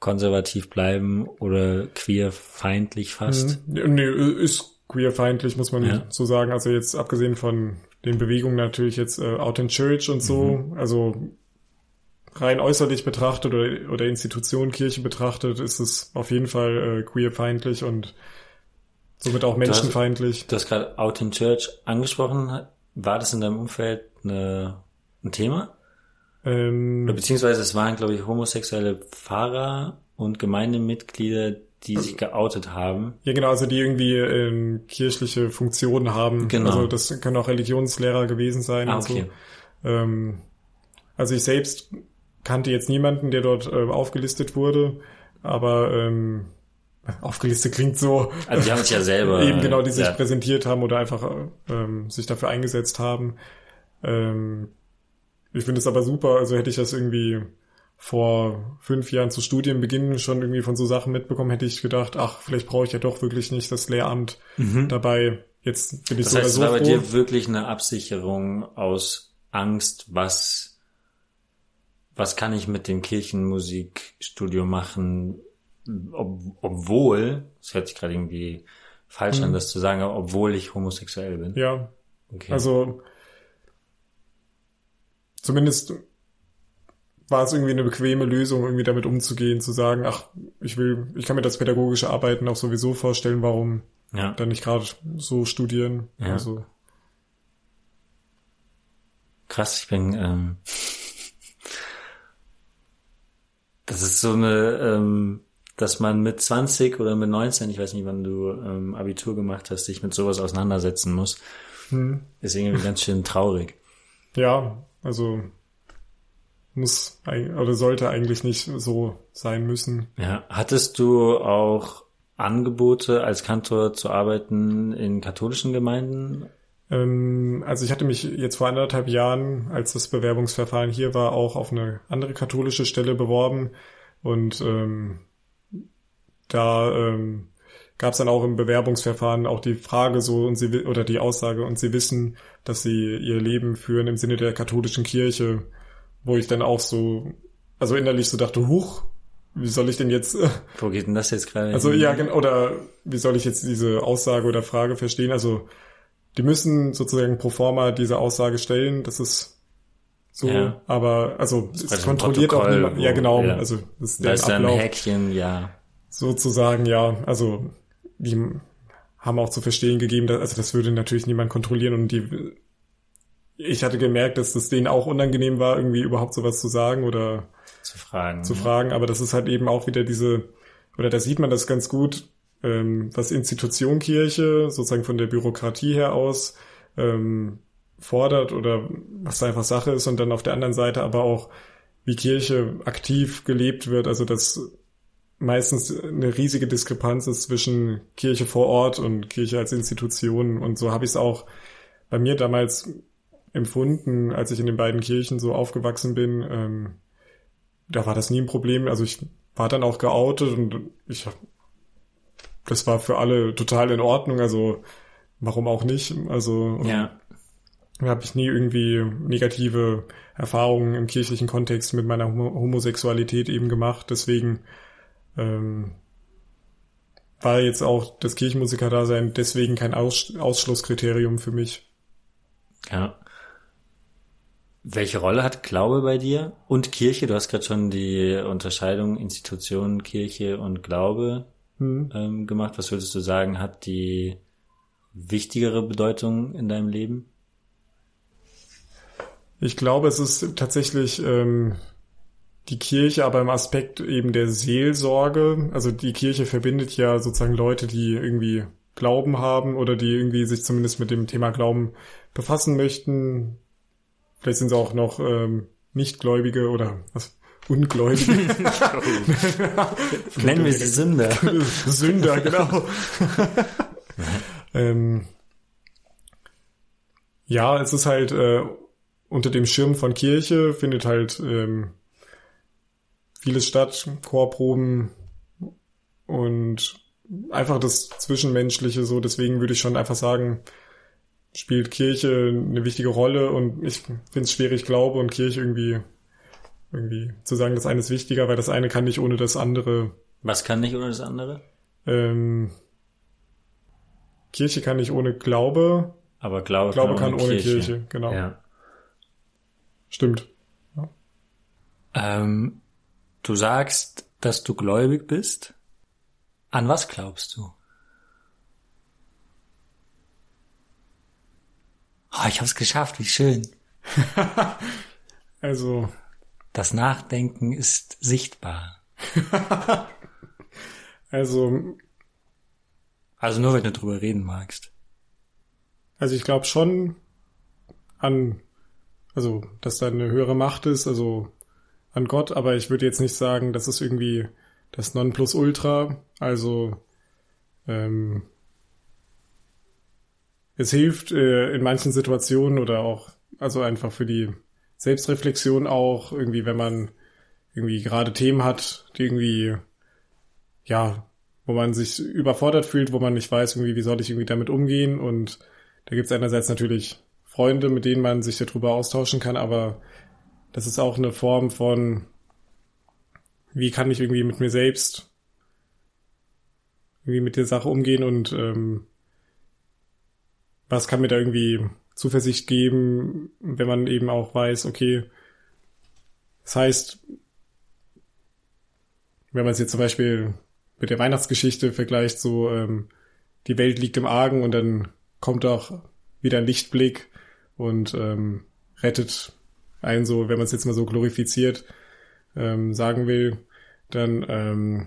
konservativ bleiben oder queerfeindlich fast? Mhm. Nee, ist queerfeindlich, muss man ja. so sagen. Also jetzt abgesehen von den Bewegungen natürlich jetzt äh, Out in Church und so, mhm. also rein äußerlich betrachtet oder, oder Institution Kirche betrachtet, ist es auf jeden Fall äh, queerfeindlich und somit auch menschenfeindlich. Du hast, hast gerade Out in Church angesprochen. War das in deinem Umfeld eine, ein Thema? Ähm, beziehungsweise es waren, glaube ich, homosexuelle Pfarrer und Gemeindemitglieder, die sich geoutet haben. Ja, genau, also die irgendwie ähm, kirchliche Funktionen haben. Genau. Also das können auch Religionslehrer gewesen sein ah, okay. so. Ähm, also ich selbst kannte jetzt niemanden, der dort äh, aufgelistet wurde, aber ähm, aufgelistet klingt so. Also die haben sich ja selber. eben genau, die sich ja. präsentiert haben oder einfach ähm, sich dafür eingesetzt haben. Ähm, ich finde es aber super, also hätte ich das irgendwie vor fünf Jahren zu Studienbeginn schon irgendwie von so Sachen mitbekommen, hätte ich gedacht, ach, vielleicht brauche ich ja doch wirklich nicht das Lehramt mhm. dabei. Jetzt bin ich das so heißt, oder so. Das war bei dir wirklich eine Absicherung aus Angst, was, was kann ich mit dem Kirchenmusikstudio machen, ob, obwohl, das hört sich gerade irgendwie falsch mhm. an, das zu sagen, obwohl ich homosexuell bin. Ja. Okay. Also, zumindest war es irgendwie eine bequeme Lösung, irgendwie damit umzugehen, zu sagen, ach, ich will, ich kann mir das pädagogische Arbeiten auch sowieso vorstellen, warum ja. dann nicht gerade so studieren. Ja. Also. Krass, ich bin, ähm, das ist so eine, ähm, dass man mit 20 oder mit 19, ich weiß nicht, wann du ähm, Abitur gemacht hast, sich mit sowas auseinandersetzen muss, hm. ist irgendwie ganz schön traurig. Ja, also muss oder sollte eigentlich nicht so sein müssen. Ja, hattest du auch Angebote als Kantor zu arbeiten in katholischen Gemeinden? Ähm, also ich hatte mich jetzt vor anderthalb Jahren, als das Bewerbungsverfahren hier war, auch auf eine andere katholische Stelle beworben und ähm, da ähm, gab es dann auch im Bewerbungsverfahren auch die Frage so und sie oder die Aussage und sie wissen, dass sie ihr Leben führen im Sinne der katholischen Kirche wo ich dann auch so, also innerlich so dachte, huch, wie soll ich denn jetzt? Wo geht denn das jetzt gerade? Also hin? ja, oder wie soll ich jetzt diese Aussage oder Frage verstehen? Also die müssen sozusagen pro forma diese Aussage stellen, das ist so, ja. aber also es kontrolliert auch niemand. Ja, genau, ja. also das ist da ist Ablauf. ein Häkchen, ja. Sozusagen, ja, also die haben auch zu verstehen gegeben, dass, also das würde natürlich niemand kontrollieren und die ich hatte gemerkt, dass es denen auch unangenehm war, irgendwie überhaupt sowas zu sagen oder zu fragen. Zu fragen, aber das ist halt eben auch wieder diese, oder da sieht man das ganz gut, ähm, was Institution Kirche sozusagen von der Bürokratie her aus ähm, fordert oder was da einfach Sache ist und dann auf der anderen Seite aber auch, wie Kirche aktiv gelebt wird, also dass meistens eine riesige Diskrepanz ist zwischen Kirche vor Ort und Kirche als Institution und so habe ich es auch bei mir damals empfunden, als ich in den beiden Kirchen so aufgewachsen bin. Ähm, da war das nie ein Problem. Also ich war dann auch geoutet und ich das war für alle total in Ordnung. Also warum auch nicht? Also ja. habe ich nie irgendwie negative Erfahrungen im kirchlichen Kontext mit meiner Homosexualität eben gemacht. Deswegen ähm, war jetzt auch das Kirchenmusiker-Dasein deswegen kein Aus Ausschlusskriterium für mich. Ja. Welche Rolle hat Glaube bei dir und Kirche? Du hast gerade schon die Unterscheidung Institution, Kirche und Glaube hm. ähm, gemacht. Was würdest du sagen, hat die wichtigere Bedeutung in deinem Leben? Ich glaube, es ist tatsächlich ähm, die Kirche, aber im Aspekt eben der Seelsorge. Also die Kirche verbindet ja sozusagen Leute, die irgendwie Glauben haben oder die irgendwie sich zumindest mit dem Thema Glauben befassen möchten, Vielleicht sind es auch noch ähm, Nichtgläubige oder was? Ungläubige. Nennen wir sie Sünder. Sünder, genau. ähm, ja, es ist halt äh, unter dem Schirm von Kirche findet halt ähm, vieles statt, Chorproben und einfach das Zwischenmenschliche so. Deswegen würde ich schon einfach sagen, spielt Kirche eine wichtige Rolle und ich finde es schwierig, Glaube und Kirche irgendwie, irgendwie zu sagen, das eine ist wichtiger, weil das eine kann nicht ohne das andere. Was kann nicht ohne das andere? Ähm, Kirche kann nicht ohne Glaube. Aber Glaube, Glaube kann, kann ohne ohne Kirche. Kirche, genau. Ja. Stimmt. Ähm, du sagst, dass du gläubig bist. An was glaubst du? Oh, ich hab's geschafft, wie schön. Also, Das Nachdenken ist sichtbar. also, Also nur, wenn du drüber reden magst. also ich glaube schon an, also, dass da eine höhere Macht ist, also an Gott, aber ich würde jetzt nicht sagen, das ist irgendwie das Nonplusultra. Also, ähm, es hilft äh, in manchen Situationen oder auch, also einfach für die Selbstreflexion auch, irgendwie, wenn man irgendwie gerade Themen hat, die irgendwie, ja, wo man sich überfordert fühlt, wo man nicht weiß, irgendwie, wie soll ich irgendwie damit umgehen. Und da gibt es einerseits natürlich Freunde, mit denen man sich darüber austauschen kann, aber das ist auch eine Form von, wie kann ich irgendwie mit mir selbst irgendwie mit der Sache umgehen und ähm, was kann mir da irgendwie Zuversicht geben, wenn man eben auch weiß, okay, das heißt, wenn man es jetzt zum Beispiel mit der Weihnachtsgeschichte vergleicht, so ähm, die Welt liegt im Argen und dann kommt auch wieder ein Lichtblick und ähm, rettet einen so, wenn man es jetzt mal so glorifiziert ähm, sagen will, dann ähm,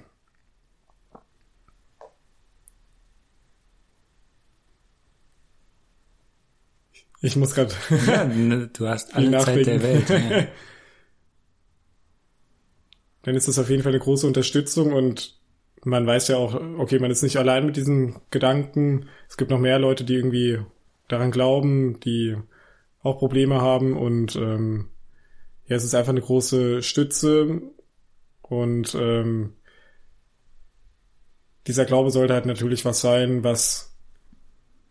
ich muss gerade Ja, ne, du hast alle Zeit der Welt. nachdenken. Ja. dann ist das auf jeden Fall eine große Unterstützung und man weiß ja auch, okay, man ist nicht allein mit diesen Gedanken. Es gibt noch mehr Leute, die irgendwie daran glauben, die auch Probleme haben und ähm, ja, es ist einfach eine große Stütze und ähm, dieser Glaube sollte halt natürlich was sein, was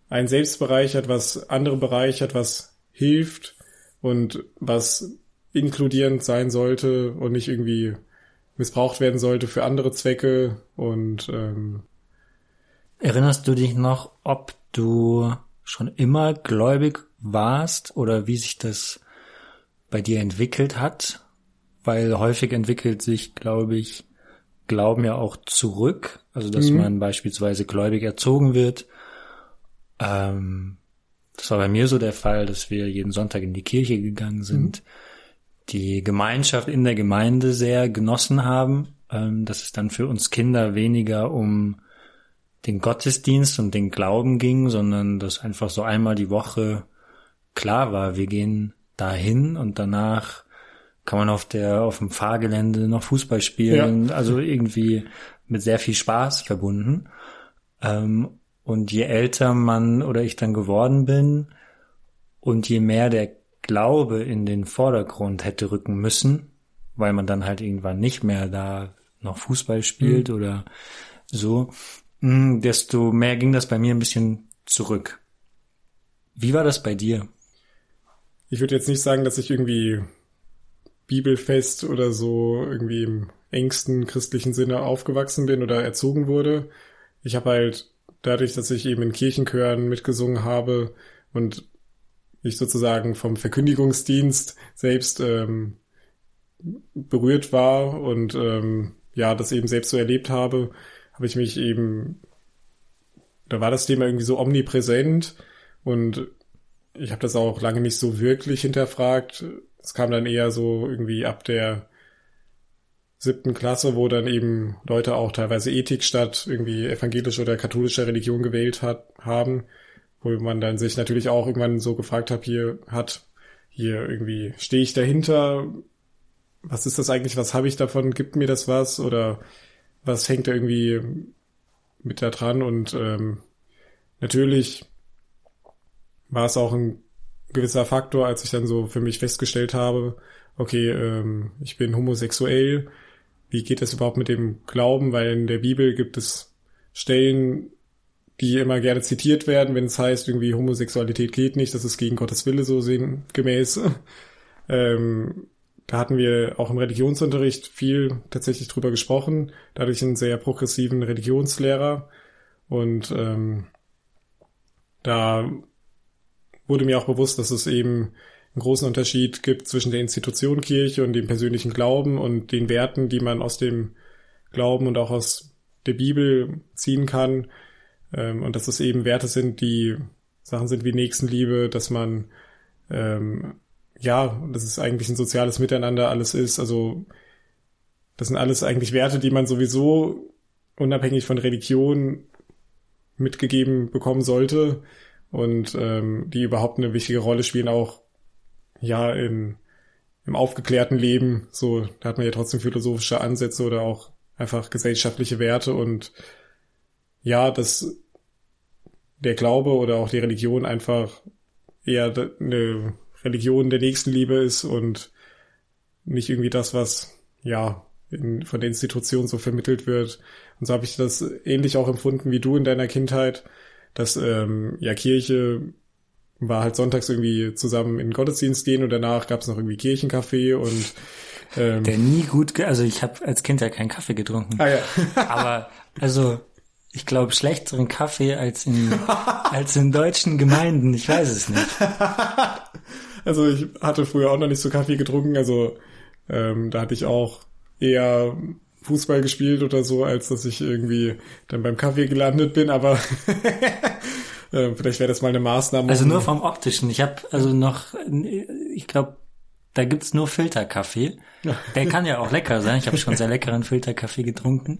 einen selbst bereichert, was andere bereichert, was hilft und was inkludierend sein sollte und nicht irgendwie missbraucht werden sollte für andere Zwecke und ähm, Erinnerst du dich noch, ob du schon immer gläubig warst oder wie sich das bei dir entwickelt hat? Weil häufig entwickelt sich, glaube ich, Glauben ja auch zurück. Also, dass Mhm. man beispielsweise gläubig erzogen wird. Ähm, das war bei mir so der Fall, dass wir jeden Sonntag in die Kirche gegangen sind, die Gemeinschaft in der Gemeinde sehr genossen haben, ähm, dass es dann für uns Kinder weniger um den Gottesdienst und den Glauben ging, sondern dass einfach so einmal die Woche klar war, wir gehen dahin und danach kann man auf der auf dem Fahrgelände noch Fußball spielen, also irgendwie mit sehr viel Spaß verbunden. Ähm, und je älter man oder ich dann geworden bin und je mehr der Glaube in den Vordergrund hätte rücken müssen, weil man dann halt irgendwann nicht mehr da noch Fußball spielt oder so, desto mehr ging das bei mir ein bisschen zurück. Wie war das bei dir? ich würde jetzt nicht sagen, dass ich irgendwie bibelfest oder so irgendwie im engsten christlichen Sinne aufgewachsen bin oder erzogen wurde. Ich habe halt dadurch, dass ich eben in Kirchenchören mitgesungen habe und ich sozusagen vom Verkündigungsdienst selbst ähm, berührt war und ähm, ja, das eben selbst so erlebt habe, habe ich mich eben, da war das Thema irgendwie so omnipräsent und ich habe das auch lange nicht so wirklich hinterfragt. Es kam dann eher so irgendwie ab der siebten Klasse, wo dann eben Leute auch teilweise Ethik statt irgendwie evangelische oder katholische Religion gewählt hat, haben, wo man dann sich natürlich auch irgendwann so gefragt hat, hier hat, hier irgendwie stehe ich dahinter, was ist das eigentlich, was habe ich davon, gibt mir das was? Oder was hängt da irgendwie mit da dran? Und ähm, natürlich war es auch ein gewisser Faktor, als ich dann so für mich festgestellt habe, okay, ähm, ich bin homosexuell, wie geht es überhaupt mit dem Glauben, weil in der Bibel gibt es Stellen, die immer gerne zitiert werden, wenn es heißt, irgendwie Homosexualität geht nicht, das ist gegen Gottes Wille so sinngemäß. Ähm, da hatten wir auch im Religionsunterricht viel tatsächlich drüber gesprochen. Dadurch einen sehr progressiven Religionslehrer. Und ähm, da wurde mir auch bewusst, dass es eben einen großen Unterschied gibt zwischen der Institution Kirche und dem persönlichen Glauben und den Werten, die man aus dem Glauben und auch aus der Bibel ziehen kann. Ähm, und dass es eben Werte sind, die Sachen sind wie Nächstenliebe, dass man ähm, ja, dass es eigentlich ein soziales Miteinander alles ist. Also das sind alles eigentlich Werte, die man sowieso unabhängig von Religion mitgegeben bekommen sollte und ähm, die überhaupt eine wichtige Rolle spielen, auch ja in, im aufgeklärten Leben. So, da hat man ja trotzdem philosophische Ansätze oder auch einfach gesellschaftliche Werte und ja, dass der Glaube oder auch die Religion einfach eher eine Religion der Nächstenliebe ist und nicht irgendwie das, was ja in, von der Institution so vermittelt wird. Und so habe ich das ähnlich auch empfunden wie du in deiner Kindheit, dass ähm, ja Kirche war halt sonntags irgendwie zusammen in den Gottesdienst gehen und danach gab es noch irgendwie Kirchenkaffee und ähm, der nie gut, also ich habe als Kind ja keinen Kaffee getrunken. Ah, ja. Aber also ich glaube schlechteren Kaffee als in als in deutschen Gemeinden. Ich weiß es nicht. Also ich hatte früher auch noch nicht so Kaffee getrunken, also ähm, da hatte ich auch eher Fußball gespielt oder so, als dass ich irgendwie dann beim Kaffee gelandet bin, aber äh, vielleicht wäre das mal eine Maßnahme. Also nur vom optischen. Ich habe also noch, ich glaube, da gibt's nur Filterkaffee. Der kann ja auch lecker sein. Ich habe schon sehr leckeren Filterkaffee getrunken,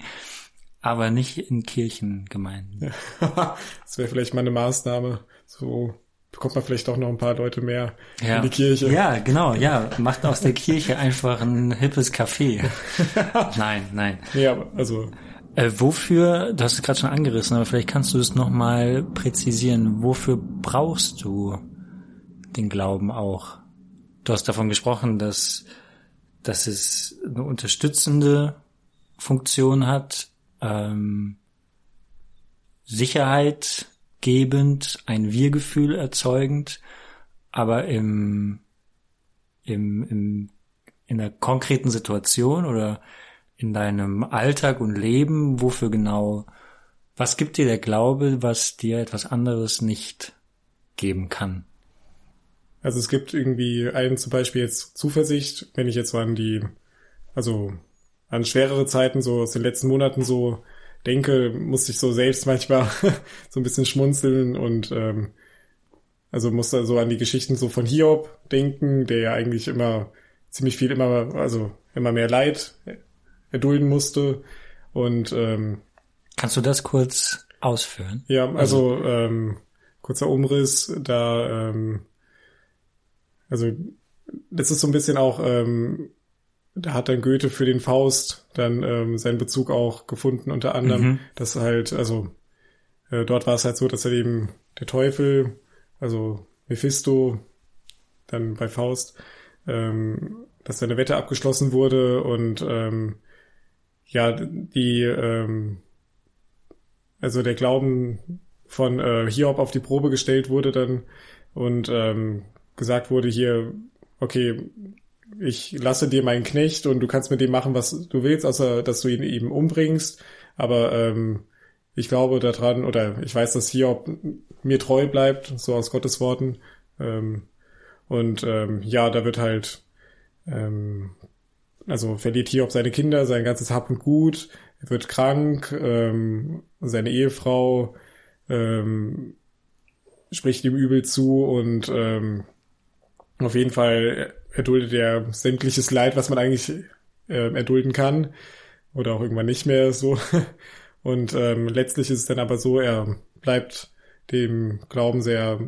aber nicht in Kirchengemeinden. das wäre vielleicht mal eine Maßnahme, so bekommt man vielleicht auch noch ein paar Leute mehr ja. in die Kirche. Ja, genau, ja. Macht aus der Kirche einfach ein hippes Café. nein, nein. Ja, also. Äh, wofür, du hast es gerade schon angerissen, aber vielleicht kannst du es nochmal präzisieren. Wofür brauchst du den Glauben auch? Du hast davon gesprochen, dass, dass es eine unterstützende Funktion hat, ähm, Sicherheit gebend, ein Wir-Gefühl erzeugend, aber im, im, im, in der konkreten Situation oder in deinem Alltag und Leben, wofür genau, was gibt dir der Glaube, was dir etwas anderes nicht geben kann? Also es gibt irgendwie einen zum Beispiel jetzt Zuversicht, wenn ich jetzt so an die, also an schwerere Zeiten so aus den letzten Monaten so denke, muss ich so selbst manchmal so ein bisschen schmunzeln und ähm, also muss da so an die Geschichten so von Hiob denken, der ja eigentlich immer ziemlich viel immer, also immer mehr Leid erdulden musste. Und ähm, kannst du das kurz ausführen? Ja, also, also ähm, kurzer Umriss, da ähm, also das ist so ein bisschen auch ähm, da hat dann Goethe für den Faust dann ähm, seinen Bezug auch gefunden, unter anderem, mhm. dass halt, also äh, dort war es halt so, dass er eben der Teufel, also Mephisto, dann bei Faust, ähm, dass seine Wette abgeschlossen wurde und ähm, ja, die, ähm, also der Glauben von äh, Hiob auf die Probe gestellt wurde dann und ähm, gesagt wurde hier, okay, ich lasse dir meinen Knecht und du kannst mit dem machen, was du willst, außer dass du ihn eben umbringst. Aber ähm, ich glaube daran, oder ich weiß, dass Hiob mir treu bleibt, so aus Gottes Worten. Ähm, und ähm, ja, da wird halt, ähm, also verliert Hiob seine Kinder, sein ganzes Hab und Gut, er wird krank, ähm, seine Ehefrau ähm, spricht ihm übel zu und ähm, auf jeden Fall erduldet er sämtliches Leid, was man eigentlich äh, erdulden kann. Oder auch irgendwann nicht mehr so. Und ähm, letztlich ist es dann aber so, er bleibt dem Glauben sehr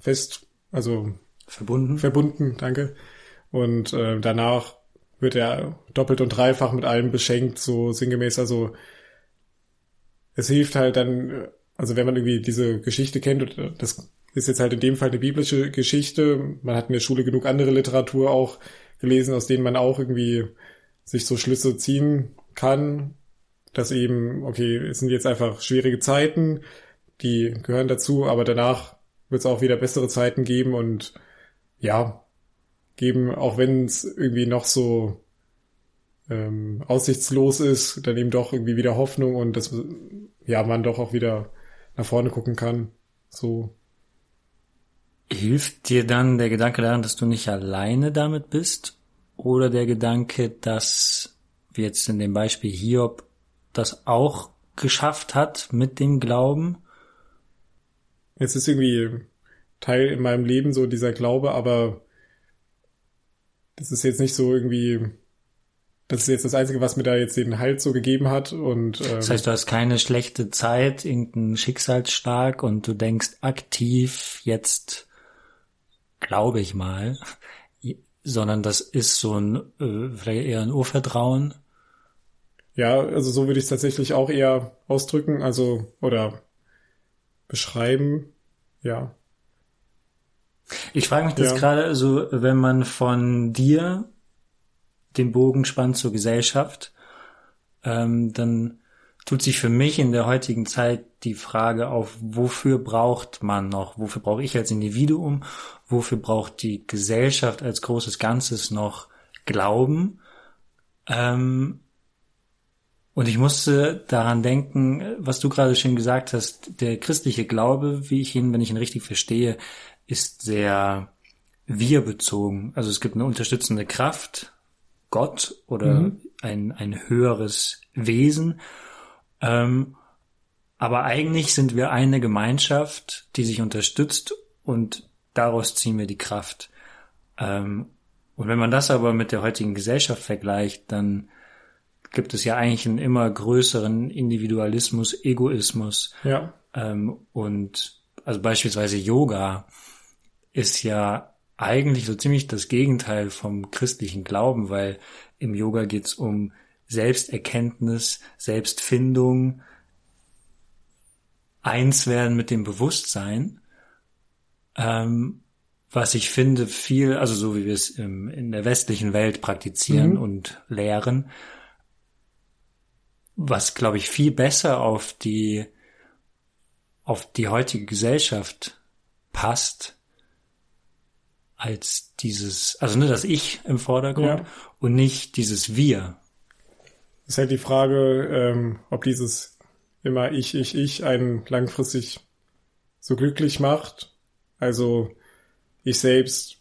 fest, also verbunden. Verbunden, danke. Und äh, danach wird er doppelt und dreifach mit allem beschenkt, so sinngemäß. Also es hilft halt dann, also wenn man irgendwie diese Geschichte kennt, das ist jetzt halt in dem Fall eine biblische Geschichte. Man hat in der Schule genug andere Literatur auch gelesen, aus denen man auch irgendwie sich so Schlüsse ziehen kann, dass eben, okay, es sind jetzt einfach schwierige Zeiten. die gehören dazu, aber danach wird es auch wieder bessere Zeiten geben und ja, geben, auch wenn es irgendwie noch so ähm, aussichtslos ist, dann eben doch irgendwie wieder Hoffnung und dass ja man doch auch wieder nach vorne gucken kann. So. Hilft dir dann der Gedanke daran, dass du nicht alleine damit bist? Oder der Gedanke, dass, wie jetzt in dem Beispiel Hiob, das auch geschafft hat mit dem Glauben? Es ist irgendwie Teil in meinem Leben so dieser Glaube, aber das ist jetzt nicht so irgendwie, das ist jetzt das Einzige, was mir da jetzt den Halt so gegeben hat und ähm, das heißt, du hast keine schlechte Zeit, irgendeinen Schicksalsschlag und du denkst aktiv jetzt glaube ich mal, sondern das ist so ein äh, vielleicht eher ein Urvertrauen. Ja, also so würde ich es tatsächlich auch eher ausdrücken, also oder beschreiben, ja. Ich frage mich das ja. gerade, also wenn man von dir den Bogen spannt zur Gesellschaft, ähm, dann tut sich für mich in der heutigen Zeit die Frage auf, wofür braucht man noch, wofür brauche ich als Individuum, wofür braucht die Gesellschaft als großes Ganzes noch Glauben? Ähm, und ich musste daran denken, was du gerade schön gesagt hast, der christliche Glaube, wie ich ihn, wenn ich ihn richtig verstehe, ist sehr wir-bezogen. Also es gibt eine unterstützende Kraft, Gott oder mhm. ein, ein höheres Wesen. Ähm, aber eigentlich sind wir eine Gemeinschaft, die sich unterstützt und daraus ziehen wir die Kraft. Ähm, und wenn man das aber mit der heutigen Gesellschaft vergleicht, dann gibt es ja eigentlich einen immer größeren Individualismus, Egoismus. Ja. Ähm, und also beispielsweise Yoga ist ja eigentlich so ziemlich das Gegenteil vom christlichen Glauben, weil im Yoga geht's um Selbsterkenntnis, Selbstfindung, eins werden mit dem Bewusstsein, ähm, was ich finde viel, also so wie wir es im, in der westlichen Welt praktizieren mhm. und lehren, was glaube ich viel besser auf die auf die heutige Gesellschaft passt als dieses, also nur das Ich im Vordergrund ja. und nicht dieses Wir. Ist halt die Frage, ähm, ob dieses immer ich, ich, ich einen langfristig so glücklich macht. Also ich selbst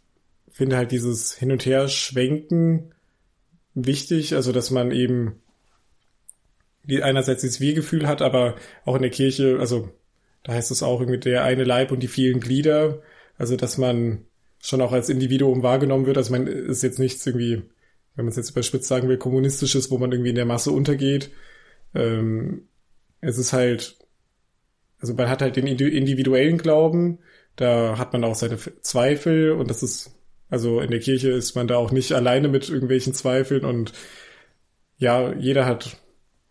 finde halt dieses Hin- und Her-Schwenken wichtig, also dass man eben die einerseits dieses Wir-Gefühl hat, aber auch in der Kirche, also da heißt es auch irgendwie der eine Leib und die vielen Glieder, also dass man schon auch als Individuum wahrgenommen wird. Also man ist jetzt nichts irgendwie, wenn man es jetzt überspitzt sagen will, kommunistisches, wo man irgendwie in der Masse untergeht. Ähm, es ist halt, also man hat halt den individuellen Glauben, da hat man auch seine Zweifel und das ist, also in der Kirche ist man da auch nicht alleine mit irgendwelchen Zweifeln und ja, jeder hat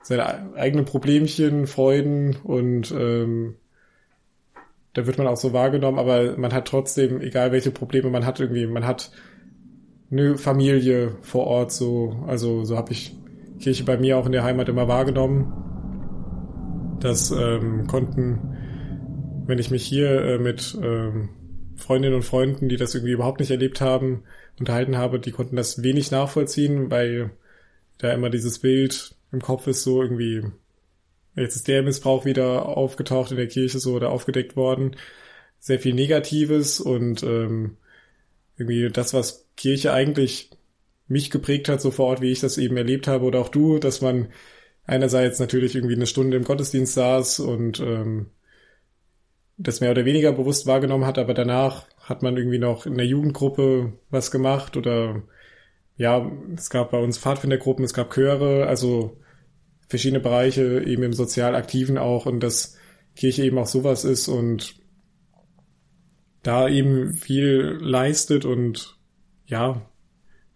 seine eigenen Problemchen, Freuden und ähm, da wird man auch so wahrgenommen, aber man hat trotzdem, egal welche Probleme man hat, irgendwie, man hat eine Familie vor Ort, so, also so habe ich Kirche bei mir auch in der Heimat immer wahrgenommen. Das ähm, konnten, wenn ich mich hier äh, mit ähm, Freundinnen und Freunden, die das irgendwie überhaupt nicht erlebt haben, unterhalten habe, die konnten das wenig nachvollziehen, weil da immer dieses Bild im Kopf ist, so irgendwie, jetzt ist der Missbrauch wieder aufgetaucht in der Kirche so oder aufgedeckt worden. Sehr viel Negatives und ähm, irgendwie das, was Kirche eigentlich mich geprägt hat, so vor Ort, wie ich das eben erlebt habe, oder auch du, dass man einerseits natürlich irgendwie eine Stunde im Gottesdienst saß und ähm, das mehr oder weniger bewusst wahrgenommen hat, aber danach hat man irgendwie noch in der Jugendgruppe was gemacht oder ja, es gab bei uns Pfadfindergruppen, es gab Chöre, also verschiedene Bereiche eben im sozial Aktiven auch und dass Kirche eben auch sowas ist und da eben viel leistet und ja,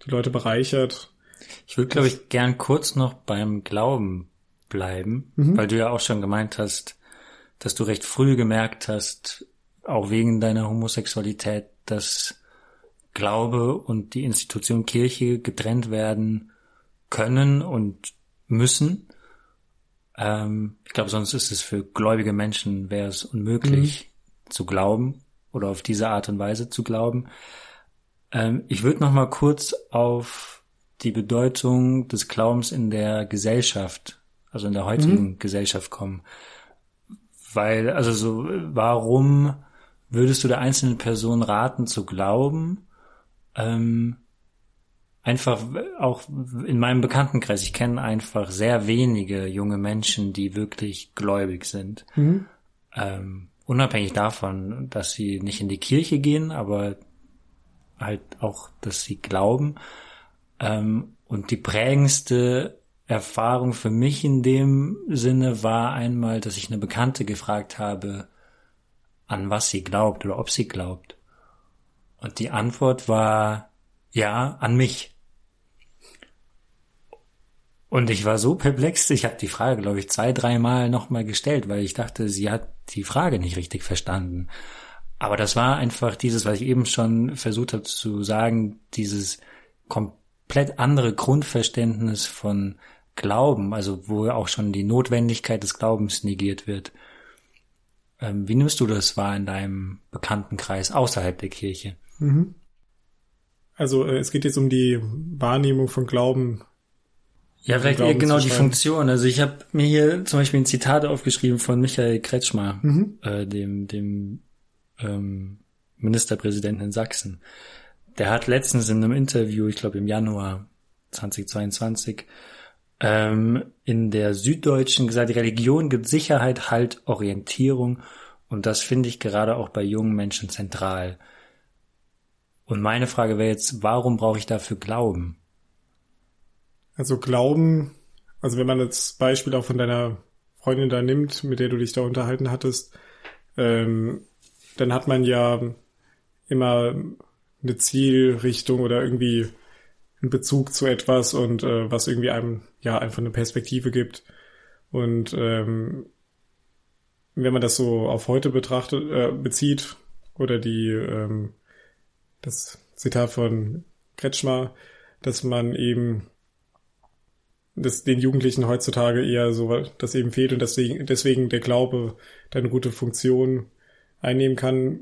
die Leute bereichert. Ich würde, glaube ich, gern kurz noch beim Glauben bleiben, mhm. weil du ja auch schon gemeint hast, dass du recht früh gemerkt hast, auch wegen deiner Homosexualität, dass Glaube und die Institution Kirche getrennt werden können und müssen. Ähm, ich glaube, sonst ist es für gläubige Menschen wäre es unmöglich mhm. zu glauben oder auf diese Art und Weise zu glauben. Ähm, ich würde noch mal kurz auf die Bedeutung des Glaubens in der Gesellschaft, also in der heutigen mhm. Gesellschaft kommen. Weil, also so, warum würdest du der einzelnen Person raten zu glauben? Ähm, einfach auch in meinem Bekanntenkreis, ich kenne einfach sehr wenige junge Menschen, die wirklich gläubig sind. Mhm. Ähm, unabhängig davon, dass sie nicht in die Kirche gehen, aber halt auch, dass sie glauben. Ähm, und die prägendste Erfahrung für mich in dem Sinne war einmal, dass ich eine Bekannte gefragt habe, an was sie glaubt oder ob sie glaubt. Und die Antwort war, ja, an mich. Und ich war so perplex, ich habe die Frage, glaube ich, zwei, dreimal nochmal gestellt, weil ich dachte, sie hat die Frage nicht richtig verstanden. Aber das war einfach dieses, was ich eben schon versucht habe zu sagen, dieses komplett andere Grundverständnis von Glauben, also wo auch schon die Notwendigkeit des Glaubens negiert wird. Ähm, wie nimmst du das wahr in deinem Bekanntenkreis außerhalb der Kirche? Mhm. Also äh, es geht jetzt um die Wahrnehmung von Glauben. Ja, vielleicht eher genau die Funktion. Also ich habe mir hier zum Beispiel ein Zitat aufgeschrieben von Michael Kretschmer, mhm. äh, dem, dem ähm, Ministerpräsidenten in Sachsen. Der hat letztens in einem Interview, ich glaube im Januar 2022, ähm, in der Süddeutschen gesagt, Religion gibt Sicherheit, Halt, Orientierung und das finde ich gerade auch bei jungen Menschen zentral. Und meine Frage wäre jetzt, warum brauche ich dafür Glauben? Also Glauben, also wenn man das Beispiel auch von deiner Freundin da nimmt, mit der du dich da unterhalten hattest, ähm, dann hat man ja immer eine Zielrichtung oder irgendwie einen Bezug zu etwas und äh, was irgendwie einem ja einfach eine Perspektive gibt. Und ähm, wenn man das so auf heute betrachtet, äh, bezieht oder die ähm, das Zitat von Kretschmer, dass man eben dass den Jugendlichen heutzutage eher so das eben fehlt und deswegen, deswegen der Glaube da eine gute Funktion einnehmen kann.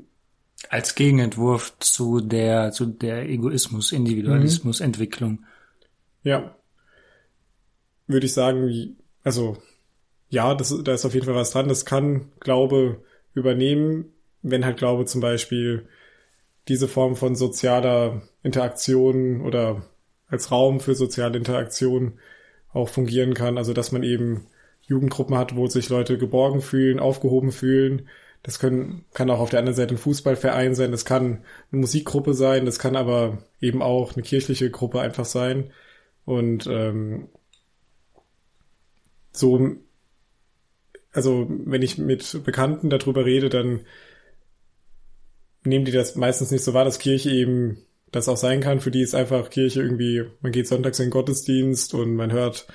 Als Gegenentwurf zu der, zu der Egoismus, Individualismus, mhm. Entwicklung. Ja. Würde ich sagen, also, ja, das, da ist auf jeden Fall was dran. Das kann Glaube übernehmen, wenn halt Glaube zum Beispiel diese Form von sozialer Interaktion oder als Raum für soziale Interaktion auch fungieren kann. Also, dass man eben Jugendgruppen hat, wo sich Leute geborgen fühlen, aufgehoben fühlen, das können, kann auch auf der anderen Seite ein Fußballverein sein, das kann eine Musikgruppe sein, das kann aber eben auch eine kirchliche Gruppe einfach sein. Und ähm, so, also wenn ich mit Bekannten darüber rede, dann nehmen die das meistens nicht so wahr, dass Kirche eben das auch sein kann. Für die ist einfach Kirche irgendwie, man geht sonntags in den Gottesdienst und man hört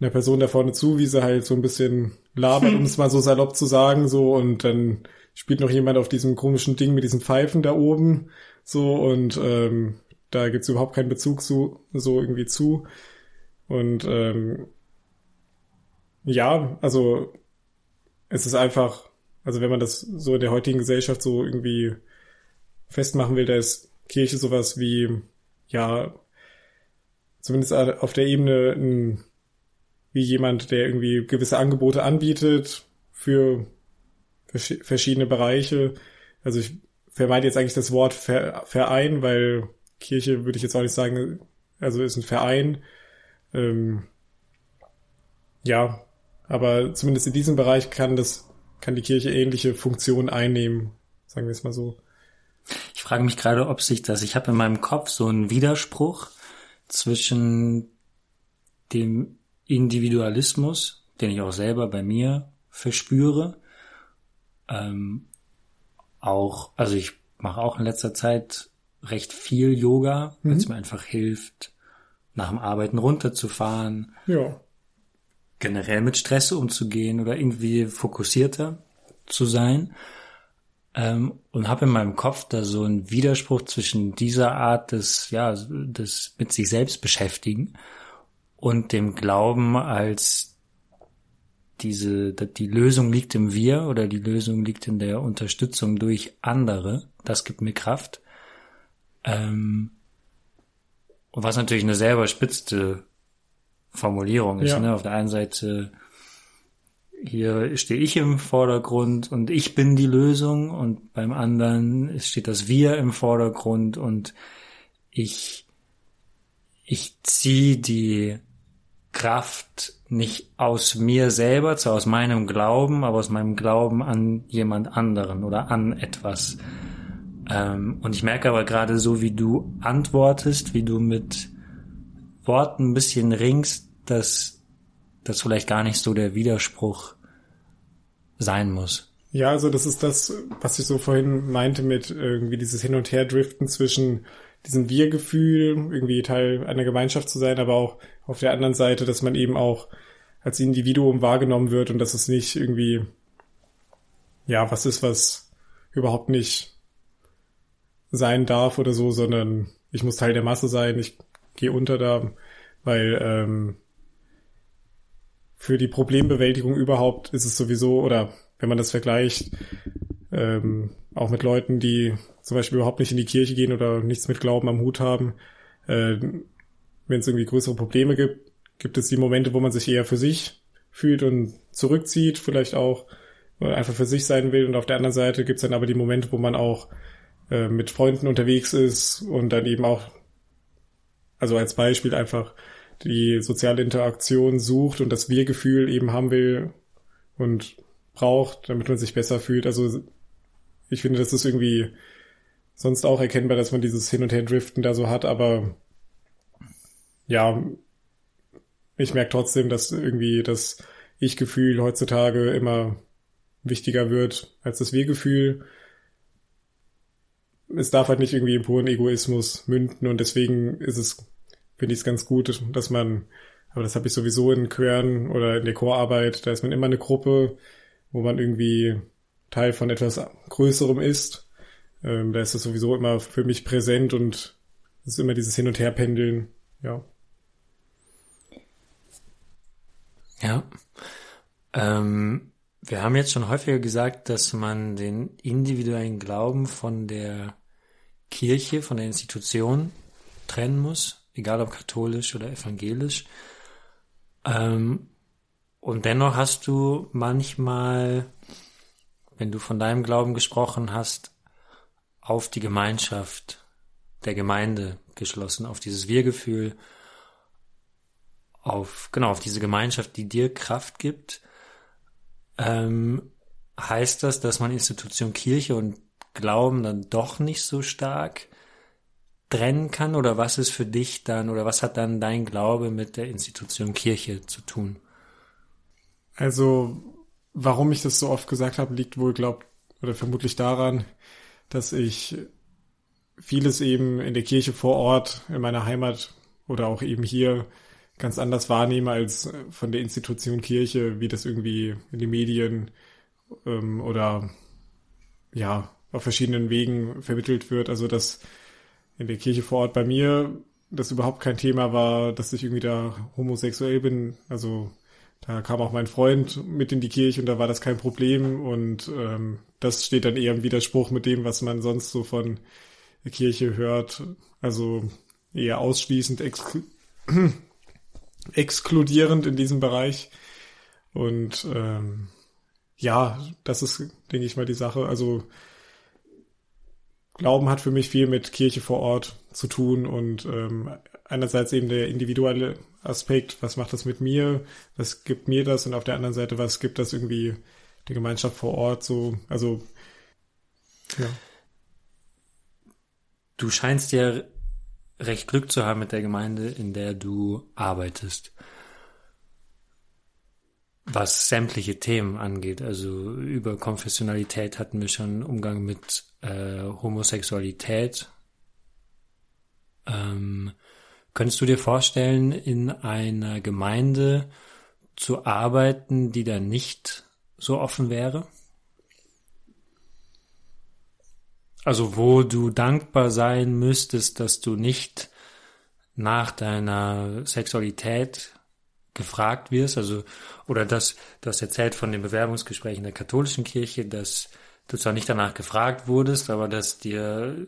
einer Person da vorne zu, wie sie halt so ein bisschen labert, hm. um es mal so salopp zu sagen, so und dann spielt noch jemand auf diesem komischen Ding mit diesen Pfeifen da oben, so und ähm, da gibt's überhaupt keinen Bezug zu, so irgendwie zu. Und ähm, ja, also es ist einfach, also wenn man das so in der heutigen Gesellschaft so irgendwie festmachen will, da ist Kirche sowas wie, ja, zumindest auf der Ebene ein wie jemand, der irgendwie gewisse Angebote anbietet für verschiedene Bereiche. Also ich vermeide jetzt eigentlich das Wort Verein, weil Kirche würde ich jetzt auch nicht sagen, also ist ein Verein. Ähm, ja, aber zumindest in diesem Bereich kann das, kann die Kirche ähnliche Funktionen einnehmen, sagen wir es mal so. Ich frage mich gerade, ob sich das, ich habe in meinem Kopf so einen Widerspruch zwischen dem Individualismus, den ich auch selber bei mir verspüre. Ähm, auch, also ich mache auch in letzter Zeit recht viel Yoga, mhm. weil es mir einfach hilft, nach dem Arbeiten runterzufahren. Ja. Generell mit Stress umzugehen oder irgendwie fokussierter zu sein. Ähm, und habe in meinem Kopf da so einen Widerspruch zwischen dieser Art des, ja, des mit sich selbst beschäftigen und dem Glauben als diese, die Lösung liegt im Wir oder die Lösung liegt in der Unterstützung durch andere. Das gibt mir Kraft. Ähm, was natürlich eine sehr überspitzte Formulierung ist. Ja. Ne? Auf der einen Seite hier stehe ich im Vordergrund und ich bin die Lösung und beim anderen steht das Wir im Vordergrund und ich ich ziehe die Kraft nicht aus mir selber, zwar aus meinem Glauben, aber aus meinem Glauben an jemand anderen oder an etwas. Ähm, und ich merke aber gerade so, wie du antwortest, wie du mit Worten ein bisschen ringst, dass das vielleicht gar nicht so der Widerspruch sein muss. Ja, also das ist das, was ich so vorhin meinte mit irgendwie dieses Hin- und Her-Driften zwischen diesem Wir-Gefühl, irgendwie Teil einer Gemeinschaft zu sein, aber auch auf der anderen Seite, dass man eben auch als Individuum wahrgenommen wird und dass es nicht irgendwie, ja, was ist, was überhaupt nicht sein darf oder so, sondern ich muss Teil der Masse sein, ich gehe unter da, weil ähm, für die Problembewältigung überhaupt ist es sowieso, oder wenn man das vergleicht, ähm, auch mit Leuten, die zum Beispiel überhaupt nicht in die Kirche gehen oder nichts mit Glauben am Hut haben, äh, wenn es irgendwie größere Probleme gibt, gibt es die Momente, wo man sich eher für sich fühlt und zurückzieht, vielleicht auch einfach für sich sein will. Und auf der anderen Seite gibt es dann aber die Momente, wo man auch äh, mit Freunden unterwegs ist und dann eben auch, also als Beispiel einfach die soziale Interaktion sucht und das Wir-Gefühl eben haben will und braucht, damit man sich besser fühlt. Also ich finde, das ist irgendwie sonst auch erkennbar, dass man dieses Hin- und Her-Driften da so hat, aber ja, ich merke trotzdem, dass irgendwie das Ich-Gefühl heutzutage immer wichtiger wird als das Wir-Gefühl. Es darf halt nicht irgendwie im puren Egoismus münden und deswegen ist es, finde ich es ganz gut, dass man, aber das habe ich sowieso in Chören oder in der Chorarbeit, da ist man immer eine Gruppe, wo man irgendwie Teil von etwas Größerem ist. Ähm, da ist das sowieso immer für mich präsent und es ist immer dieses Hin- und Herpendeln, ja. Ja. Ähm, wir haben jetzt schon häufiger gesagt, dass man den individuellen Glauben von der Kirche, von der Institution trennen muss, egal ob katholisch oder evangelisch. Ähm, und dennoch hast du manchmal, wenn du von deinem Glauben gesprochen hast, auf die Gemeinschaft der Gemeinde geschlossen, auf dieses Wir-Gefühl, auf, genau, auf diese Gemeinschaft, die dir Kraft gibt, ähm, heißt das, dass man Institution Kirche und Glauben dann doch nicht so stark trennen kann? Oder was ist für dich dann, oder was hat dann dein Glaube mit der Institution Kirche zu tun? Also, warum ich das so oft gesagt habe, liegt wohl, glaubt, oder vermutlich daran, dass ich vieles eben in der Kirche vor Ort, in meiner Heimat oder auch eben hier ganz anders wahrnehme als von der Institution Kirche, wie das irgendwie in den Medien ähm, oder ja auf verschiedenen Wegen vermittelt wird. Also dass in der Kirche vor Ort bei mir das überhaupt kein Thema war, dass ich irgendwie da homosexuell bin. Also da kam auch mein Freund mit in die Kirche und da war das kein Problem und ähm, das steht dann eher im Widerspruch mit dem, was man sonst so von der Kirche hört. Also eher ausschließend exklu exkludierend in diesem Bereich. Und ähm, ja, das ist, denke ich mal, die Sache. Also Glauben hat für mich viel mit Kirche vor Ort zu tun und ähm, einerseits eben der individuelle Aspekt, was macht das mit mir, was gibt mir das und auf der anderen Seite, was gibt das irgendwie der Gemeinschaft vor Ort so, also ja. Du scheinst ja recht Glück zu haben mit der Gemeinde, in der du arbeitest. Was sämtliche Themen angeht, also über Konfessionalität hatten wir schon Umgang mit äh, Homosexualität. Ähm, könntest du dir vorstellen, in einer Gemeinde zu arbeiten, die da nicht so offen wäre? Also wo du dankbar sein müsstest, dass du nicht nach deiner Sexualität gefragt wirst, also oder dass du hast erzählt von den Bewerbungsgesprächen der katholischen Kirche, dass du zwar nicht danach gefragt wurdest, aber dass dir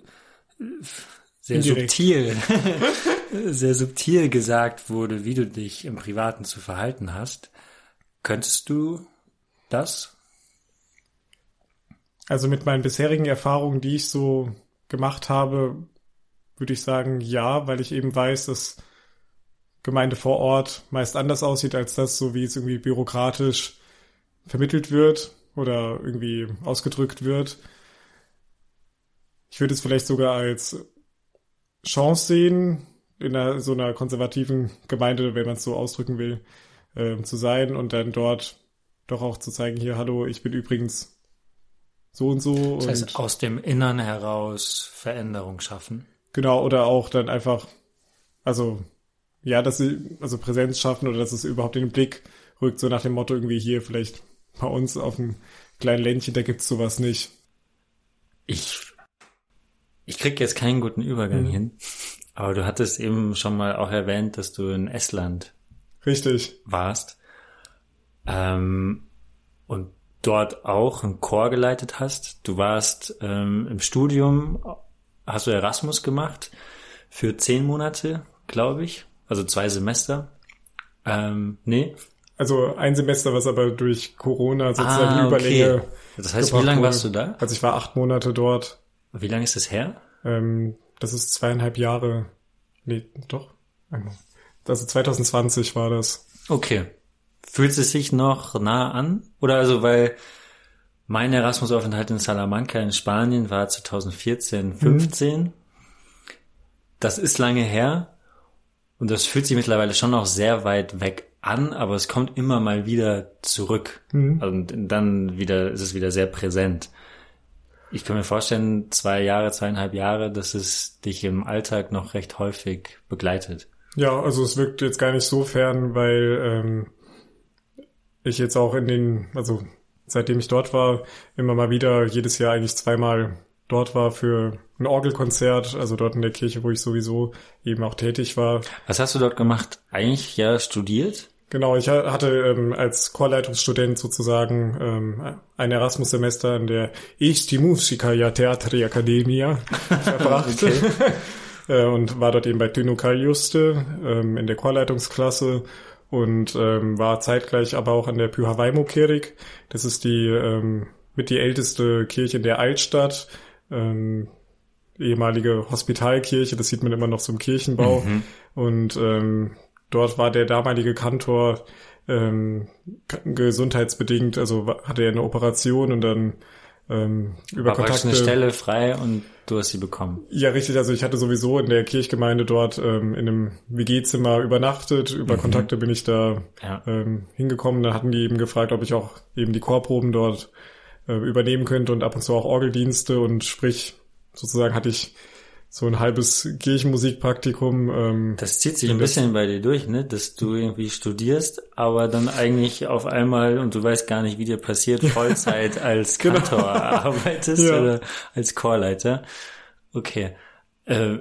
sehr Indirekt. subtil, sehr subtil gesagt wurde, wie du dich im Privaten zu verhalten hast. Könntest du das? Also mit meinen bisherigen Erfahrungen, die ich so gemacht habe, würde ich sagen, ja, weil ich eben weiß, dass Gemeinde vor Ort meist anders aussieht als das, so wie es irgendwie bürokratisch vermittelt wird oder irgendwie ausgedrückt wird. Ich würde es vielleicht sogar als Chance sehen, in einer, so einer konservativen Gemeinde, wenn man es so ausdrücken will, äh, zu sein und dann dort doch auch zu zeigen, hier, hallo, ich bin übrigens so und so. Das heißt, aus dem Innern heraus Veränderung schaffen. Genau, oder auch dann einfach, also, ja, dass sie, also Präsenz schaffen oder dass es überhaupt in den Blick rückt, so nach dem Motto irgendwie hier vielleicht bei uns auf dem kleinen Ländchen, da gibt's sowas nicht. Ich ich krieg jetzt keinen guten Übergang mhm. hin, aber du hattest eben schon mal auch erwähnt, dass du in Estland Richtig. warst ähm, und dort auch einen Chor geleitet hast. Du warst ähm, im Studium, hast du Erasmus gemacht für zehn Monate, glaube ich, also zwei Semester. Ähm, nee. Also ein Semester, was aber durch Corona sozusagen ah, okay. Überlänge. Das heißt, wie lange warst du da? Also ich war acht Monate dort. Wie lange ist das her? Ähm, das ist zweieinhalb Jahre. Nee, doch. Also 2020 war das. Okay. Fühlt es sich noch nah an? Oder also, weil mein Erasmus-Aufenthalt in Salamanca in Spanien war 2014, 15. Mhm. Das ist lange her. Und das fühlt sich mittlerweile schon noch sehr weit weg an, aber es kommt immer mal wieder zurück. Mhm. Und dann wieder ist es wieder sehr präsent. Ich kann mir vorstellen, zwei Jahre, zweieinhalb Jahre, dass es dich im Alltag noch recht häufig begleitet. Ja, also es wirkt jetzt gar nicht so fern, weil ähm, ich jetzt auch in den, also seitdem ich dort war, immer mal wieder jedes Jahr eigentlich zweimal dort war für ein Orgelkonzert, also dort in der Kirche, wo ich sowieso eben auch tätig war. Was hast du dort gemacht? Eigentlich ja studiert? Genau, ich hatte ähm, als Chorleitungsstudent sozusagen ähm, ein Erasmus-Semester in der Esti Musica Teatri Academia verbracht äh, und war dort eben bei Tyno Kaljuste ähm, in der Chorleitungsklasse und ähm, war zeitgleich aber auch an der Pyha Vaimo Kirik. Das ist die ähm, mit die älteste Kirche in der Altstadt. Ähm, ehemalige Hospitalkirche, das sieht man immer noch so im Kirchenbau. Mhm. Und ähm, Dort war der damalige Kantor ähm, gesundheitsbedingt, also hatte er eine Operation und dann ähm, über war Kontakte. eine Stelle frei und du hast sie bekommen. Ja, richtig. Also ich hatte sowieso in der Kirchgemeinde dort ähm, in einem WG-Zimmer übernachtet. Über mhm. Kontakte bin ich da ja. ähm, hingekommen. Da hatten die eben gefragt, ob ich auch eben die Chorproben dort äh, übernehmen könnte und ab und zu auch Orgeldienste und sprich sozusagen hatte ich so ein halbes Kirchenmusikpraktikum. Ähm, das zieht sich ein bisschen bei dir durch, ne? Dass du irgendwie studierst, aber dann eigentlich auf einmal, und du weißt gar nicht, wie dir passiert, Vollzeit als genau. Kantor genau. arbeitest ja. oder als Chorleiter. Okay. Äh,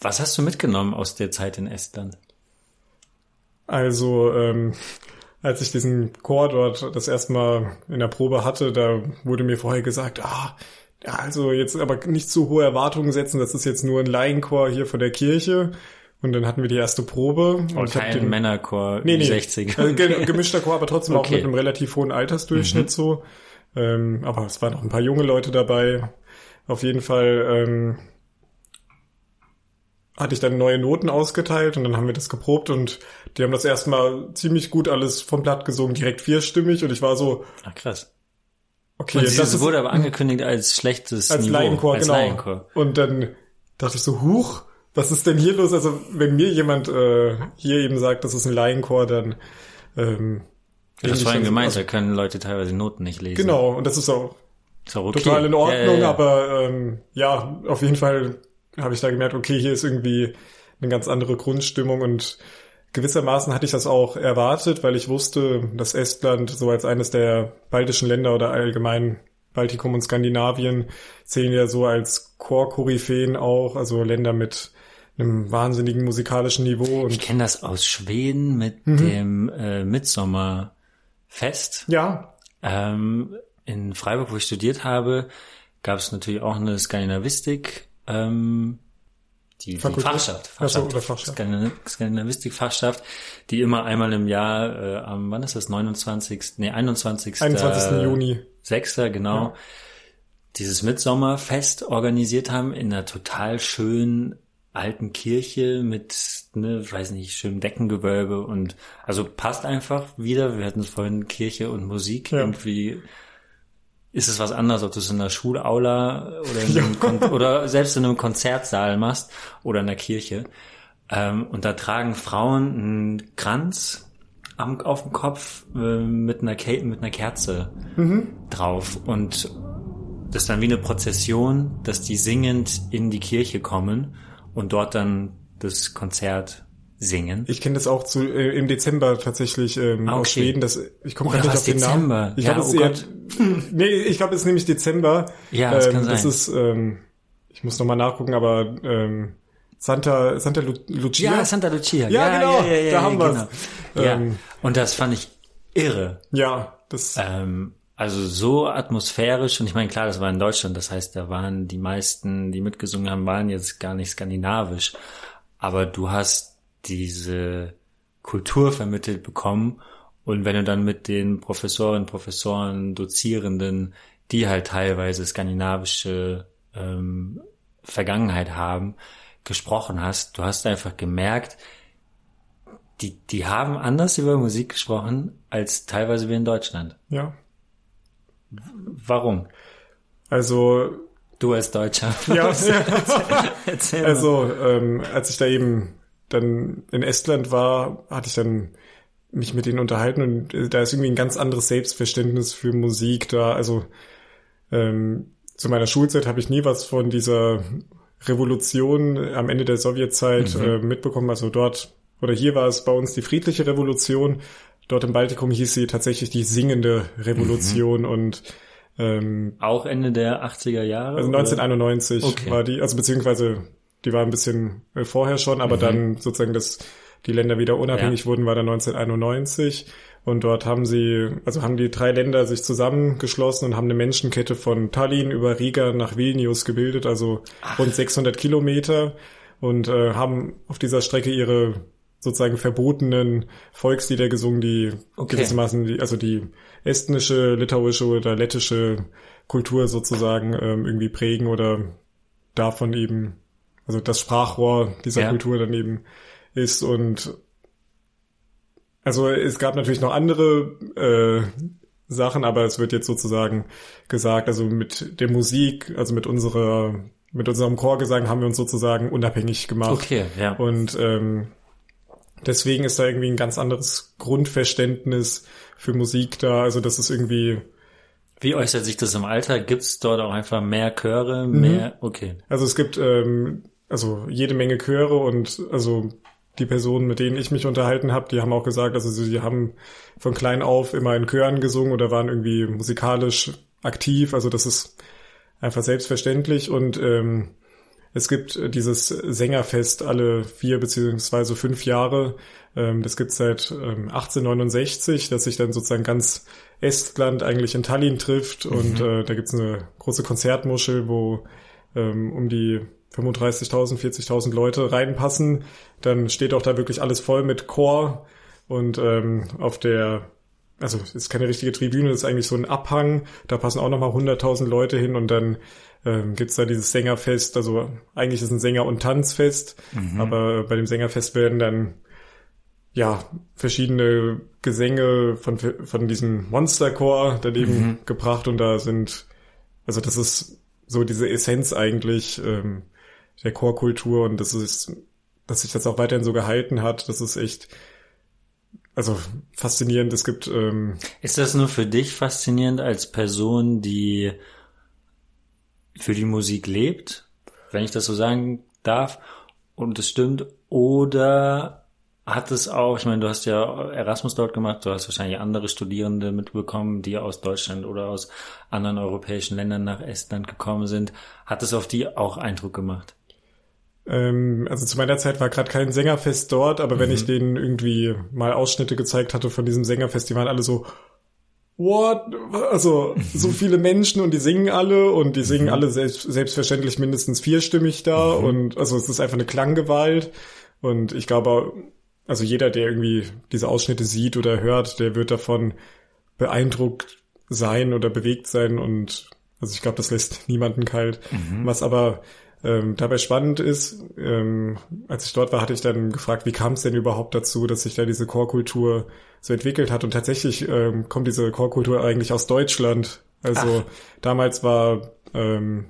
was hast du mitgenommen aus der Zeit in Estland? Also, ähm, als ich diesen Chor dort das erste Mal in der Probe hatte, da wurde mir vorher gesagt, ah, ja, also jetzt aber nicht zu hohe Erwartungen setzen, das ist jetzt nur ein Laienchor hier von der Kirche. Und dann hatten wir die erste Probe. Und, und kein den, Männerchor nee, nee, 60. Also gemischter Chor, aber trotzdem okay. auch mit einem relativ hohen Altersdurchschnitt mhm. so. Ähm, aber es waren auch ein paar junge Leute dabei. Auf jeden Fall ähm, hatte ich dann neue Noten ausgeteilt und dann haben wir das geprobt und die haben das erstmal ziemlich gut alles vom Blatt gesungen, direkt vierstimmig und ich war so. Ach krass. Okay, und das wurde aber angekündigt als schlechtes als Niveau. Laienchor, als genau. Laienchor. Und dann dachte ich so, huch, was ist denn hier los? Also wenn mir jemand äh, hier eben sagt, das ist ein Laienchor, dann ähm, ja, das vorhin gemeint, also, da können Leute teilweise Noten nicht lesen. Genau, und das ist auch, ist auch okay. total in Ordnung, ja, ja, aber ähm, ja, auf jeden Fall habe ich da gemerkt, okay, hier ist irgendwie eine ganz andere Grundstimmung und gewissermaßen hatte ich das auch erwartet, weil ich wusste, dass Estland so als eines der baltischen Länder oder allgemein Baltikum und Skandinavien zählen ja so als Chor-Koryphäen auch, also Länder mit einem wahnsinnigen musikalischen Niveau. Ich kenne das aus Schweden mit mhm. dem äh, Mitsommerfest. Ja. Ähm, in Freiburg, wo ich studiert habe, gab es natürlich auch eine Skandinavistik, ähm, die, die Fachschaft, Fachschaft, oder Fachschaft. Skandinavistik-Fachschaft, die immer einmal im Jahr, äh, am, wann ist das, 29., nee, 21. 21. Juni. 6. genau, ja. dieses Mitsommerfest organisiert haben in einer total schönen alten Kirche mit, ne, weiß nicht, schönem Deckengewölbe und also passt einfach wieder. Wir hatten vorhin Kirche und Musik ja. irgendwie ist es was anderes, ob du es in einer Schulaula oder, in einem ja. oder selbst in einem Konzertsaal machst oder in der Kirche. Ähm, und da tragen Frauen einen Kranz am, auf dem Kopf äh, mit, einer mit einer Kerze mhm. drauf. Und das ist dann wie eine Prozession, dass die singend in die Kirche kommen und dort dann das Konzert singen. Ich kenne das auch zu, äh, im Dezember tatsächlich ähm, ah, okay. aus Schweden. Das, ich komme oh, gerade nicht auf den Dezember. Namen. Ich ja, glaube, oh nee, ich glaube, es ist nämlich Dezember. Ja, das ähm, kann sein. Das ist, ähm, ich muss nochmal nachgucken, aber ähm, Santa Santa Lu Lucia. Ja, Santa Lucia. Ja, ja genau. Ja, ja, ja, da haben genau. wir Ja. Ähm, und das fand ich irre. Ja, das. Ähm, also so atmosphärisch und ich meine klar, das war in Deutschland, das heißt, da waren die meisten, die mitgesungen haben, waren jetzt gar nicht skandinavisch, aber du hast diese Kultur vermittelt bekommen. Und wenn du dann mit den Professorinnen, Professoren, Dozierenden, die halt teilweise skandinavische ähm, Vergangenheit haben, gesprochen hast, du hast einfach gemerkt, die, die haben anders über Musik gesprochen als teilweise wir in Deutschland. Ja. Warum? Also du als Deutscher. Ja. erzähl, erzähl also ähm, als ich da eben dann in Estland war, hatte ich dann mich mit denen unterhalten und äh, da ist irgendwie ein ganz anderes Selbstverständnis für Musik da. Also ähm, zu meiner Schulzeit habe ich nie was von dieser Revolution am Ende der Sowjetzeit mhm. äh, mitbekommen. Also dort oder hier war es bei uns die friedliche Revolution. Dort im Baltikum hieß sie tatsächlich die singende Revolution mhm. und ähm, auch Ende der 80er Jahre? Also 1991 okay. war die, also beziehungsweise die war ein bisschen äh, vorher schon, aber mhm. dann sozusagen, dass die Länder wieder unabhängig ja. wurden, war dann 1991. Und dort haben sie, also haben die drei Länder sich zusammengeschlossen und haben eine Menschenkette von Tallinn über Riga nach Vilnius gebildet, also Ach. rund 600 Kilometer und äh, haben auf dieser Strecke ihre sozusagen verbotenen Volkslieder gesungen, die okay. gewissermaßen, die, also die estnische, litauische oder lettische Kultur sozusagen ähm, irgendwie prägen oder davon eben also das Sprachrohr dieser ja. Kultur daneben ist und also es gab natürlich noch andere äh, Sachen, aber es wird jetzt sozusagen gesagt, also mit der Musik, also mit unserer, mit unserem Chorgesang haben wir uns sozusagen unabhängig gemacht. Okay, ja. Und ähm, deswegen ist da irgendwie ein ganz anderes Grundverständnis für Musik da. Also das ist irgendwie. Wie äußert sich das im Alter? Gibt es dort auch einfach mehr Chöre, mehr? Mhm. Okay. Also es gibt ähm, also jede Menge Chöre und also die Personen, mit denen ich mich unterhalten habe, die haben auch gesagt, also sie haben von klein auf immer in Chören gesungen oder waren irgendwie musikalisch aktiv. Also das ist einfach selbstverständlich und ähm, es gibt dieses Sängerfest alle vier beziehungsweise fünf Jahre. Ähm, das gibt seit ähm, 1869, dass sich dann sozusagen ganz Estland eigentlich in Tallinn trifft mhm. und äh, da gibt's eine große Konzertmuschel, wo ähm, um die 35.000, 40.000 Leute reinpassen, dann steht auch da wirklich alles voll mit Chor und ähm, auf der, also ist keine richtige Tribüne, ist eigentlich so ein Abhang, da passen auch nochmal 100.000 Leute hin und dann ähm, gibt's da dieses Sängerfest, also eigentlich ist es ein Sänger- und Tanzfest, mhm. aber bei dem Sängerfest werden dann ja, verschiedene Gesänge von, von diesem Monsterchor daneben mhm. gebracht und da sind, also das ist so diese Essenz eigentlich, ähm, der Chorkultur und das ist, dass sich das auch weiterhin so gehalten hat, das ist echt, also faszinierend. Es gibt. Ähm, ist das nur für dich faszinierend als Person, die für die Musik lebt, wenn ich das so sagen darf, und es stimmt, oder hat es auch, ich meine, du hast ja Erasmus dort gemacht, du hast wahrscheinlich andere Studierende mitbekommen, die aus Deutschland oder aus anderen europäischen Ländern nach Estland gekommen sind. Hat es auf die auch Eindruck gemacht? Ähm, also zu meiner Zeit war gerade kein Sängerfest dort, aber mhm. wenn ich denen irgendwie mal Ausschnitte gezeigt hatte von diesem Sängerfest, die waren alle so, what? Also so viele Menschen und die singen alle und die singen mhm. alle selbst, selbstverständlich mindestens vierstimmig da mhm. und also es ist einfach eine Klanggewalt und ich glaube, also jeder, der irgendwie diese Ausschnitte sieht oder hört, der wird davon beeindruckt sein oder bewegt sein und also ich glaube, das lässt niemanden kalt. Mhm. Was aber ähm, dabei spannend ist, ähm, als ich dort war, hatte ich dann gefragt, wie kam es denn überhaupt dazu, dass sich da diese Chorkultur so entwickelt hat. Und tatsächlich ähm, kommt diese Chorkultur eigentlich aus Deutschland. Also Ach. damals war ähm,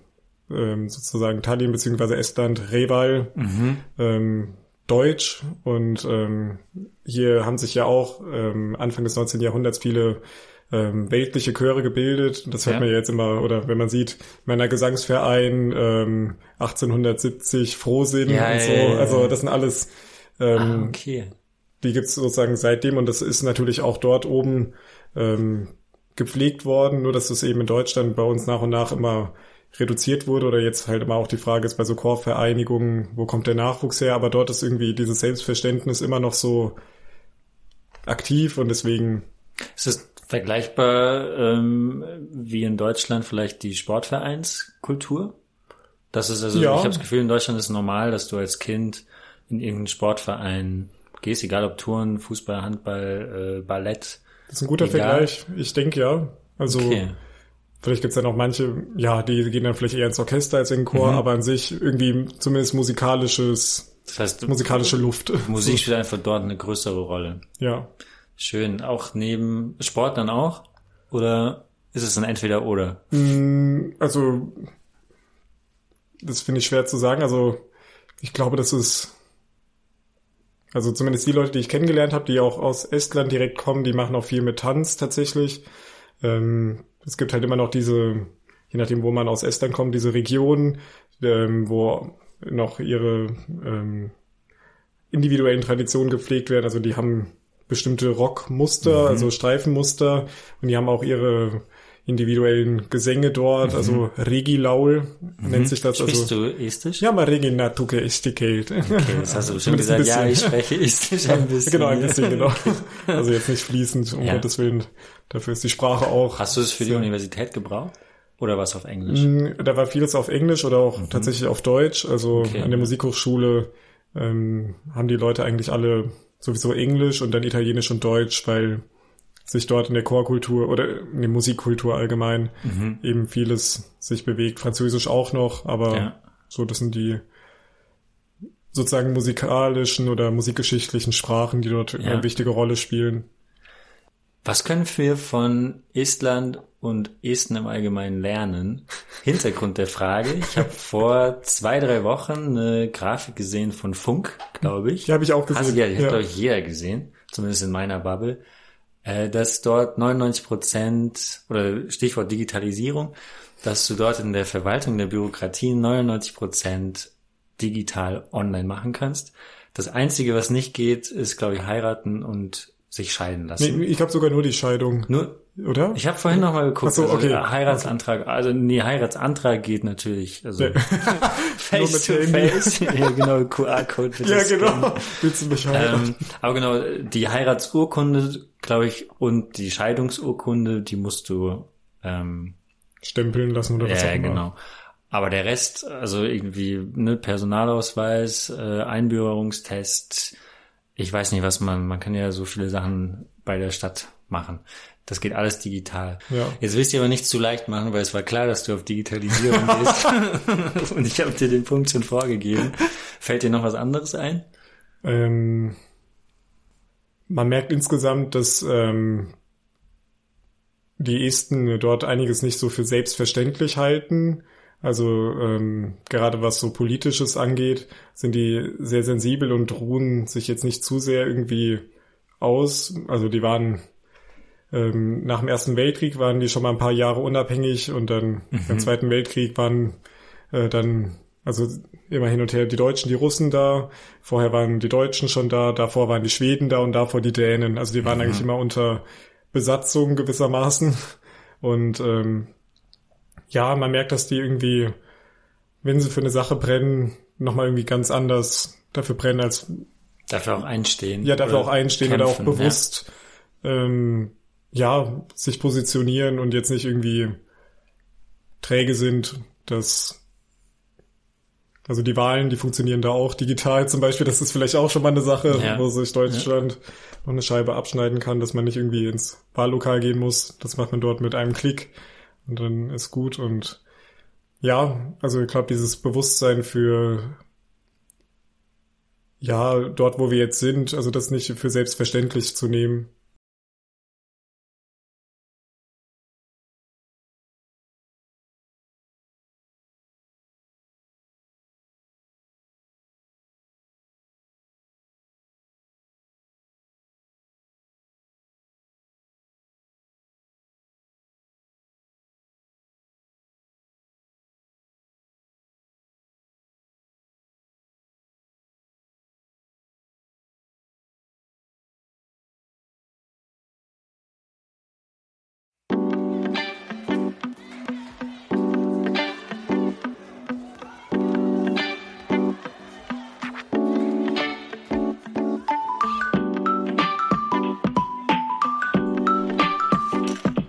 ähm, sozusagen Tallinn beziehungsweise Estland Reval mhm. ähm, Deutsch und ähm, hier haben sich ja auch ähm, Anfang des 19. Jahrhunderts viele ähm, weltliche Chöre gebildet. Das hört ja. man ja jetzt immer, oder wenn man sieht, meiner Gesangsverein ähm, 1870 Frohsinn ja, und so. Ja, also das sind alles ähm, ah, okay. die gibt's sozusagen seitdem und das ist natürlich auch dort oben ähm, gepflegt worden, nur dass es eben in Deutschland bei uns nach und nach immer reduziert wurde oder jetzt halt immer auch die Frage ist bei so Chorvereinigungen, wo kommt der Nachwuchs her, aber dort ist irgendwie dieses Selbstverständnis immer noch so aktiv und deswegen. Ist es vergleichbar ähm, wie in Deutschland vielleicht die Sportvereinskultur? Das ist also, ja. ich habe das Gefühl, in Deutschland ist normal, dass du als Kind in irgendeinen Sportverein gehst, egal ob Touren, Fußball, Handball, äh, Ballett. Das ist ein guter egal. Vergleich. Ich denke ja. Also okay. vielleicht gibt's dann auch manche, ja, die gehen dann vielleicht eher ins Orchester als in den Chor, mhm. aber an sich irgendwie zumindest musikalisches, das heißt, musikalische Luft. Musik spielt einfach dort eine größere Rolle. Ja. Schön. Auch neben Sport dann auch? Oder ist es dann entweder oder? Mm, also, das finde ich schwer zu sagen. Also, ich glaube, das ist, also zumindest die Leute, die ich kennengelernt habe, die auch aus Estland direkt kommen, die machen auch viel mit Tanz tatsächlich. Ähm, es gibt halt immer noch diese, je nachdem, wo man aus Estland kommt, diese Regionen, ähm, wo noch ihre ähm, individuellen Traditionen gepflegt werden. Also die haben bestimmte Rockmuster, mhm. also Streifenmuster und die haben auch ihre individuellen Gesänge dort, mhm. also Regilaul mhm. nennt sich das. Sprichst also, du Estisch? Ja, mal Regina Tuke Estikate. Okay, das hast du schon gesagt, ja, ich spreche Estisch ein bisschen. genau, ein bisschen, genau. Also jetzt nicht fließend, um ja. Gottes Willen. Dafür ist die Sprache auch. Hast du es für die Universität gebraucht? Oder was auf Englisch? Mm, da war vieles auf Englisch oder auch mhm. tatsächlich auf Deutsch. Also okay. an der Musikhochschule ähm, haben die Leute eigentlich alle sowieso Englisch und dann Italienisch und Deutsch, weil sich dort in der Chorkultur oder in der Musikkultur allgemein mhm. eben vieles sich bewegt. Französisch auch noch, aber ja. so, das sind die sozusagen musikalischen oder musikgeschichtlichen Sprachen, die dort ja. eine wichtige Rolle spielen. Was können wir von Estland und Esten im Allgemeinen lernen? Hintergrund der Frage. Ich habe vor zwei, drei Wochen eine Grafik gesehen von Funk, glaube ich. Die habe ich auch gesehen. Hast, ja, die ja. hat, glaube ich, jeder gesehen. Zumindest in meiner Bubble. Äh, dass dort 99 Prozent, oder Stichwort Digitalisierung, dass du dort in der Verwaltung der Bürokratie 99 Prozent digital online machen kannst. Das Einzige, was nicht geht, ist, glaube ich, heiraten und sich scheiden lassen. Nee, ich habe sogar nur die Scheidung. Nur, oder? Ich habe vorhin noch mal geguckt. Ach so, also okay. Also Heiratsantrag, also nee, Heiratsantrag geht natürlich. Also face to face. ja, genau, QR-Code. Ja, genau. Willst du mich heiraten? Ähm, aber genau, die Heiratsurkunde, glaube ich, und die Scheidungsurkunde, die musst du ähm, stempeln lassen oder was ja, auch immer. genau. Aber der Rest, also irgendwie ne, Personalausweis, äh, Einbürgerungstest, ich weiß nicht, was man, man kann ja so viele Sachen bei der Stadt machen. Das geht alles digital. Ja. Jetzt willst du aber nicht zu leicht machen, weil es war klar, dass du auf Digitalisierung gehst. Und ich habe dir den Punkt schon vorgegeben. Fällt dir noch was anderes ein? Ähm, man merkt insgesamt, dass ähm, die Esten dort einiges nicht so für selbstverständlich halten. Also ähm, gerade was so politisches angeht, sind die sehr sensibel und ruhen sich jetzt nicht zu sehr irgendwie aus. Also die waren ähm, nach dem Ersten Weltkrieg waren die schon mal ein paar Jahre unabhängig und dann mhm. im Zweiten Weltkrieg waren äh, dann also immer hin und her die Deutschen, die Russen da. Vorher waren die Deutschen schon da, davor waren die Schweden da und davor die Dänen. Also die waren mhm. eigentlich immer unter Besatzung gewissermaßen. Und ähm, ja, man merkt, dass die irgendwie, wenn sie für eine Sache brennen, nochmal irgendwie ganz anders dafür brennen als dafür auch einstehen. Ja, dafür auch einstehen kämpfen, oder auch bewusst ja. Ähm, ja sich positionieren und jetzt nicht irgendwie träge sind, dass also die Wahlen, die funktionieren da auch digital zum Beispiel. Das ist vielleicht auch schon mal eine Sache, ja. wo sich Deutschland ja. noch eine Scheibe abschneiden kann, dass man nicht irgendwie ins Wahllokal gehen muss. Das macht man dort mit einem Klick und dann ist gut. Und ja, also ich glaube, dieses Bewusstsein für ja, dort, wo wir jetzt sind, also das nicht für selbstverständlich zu nehmen,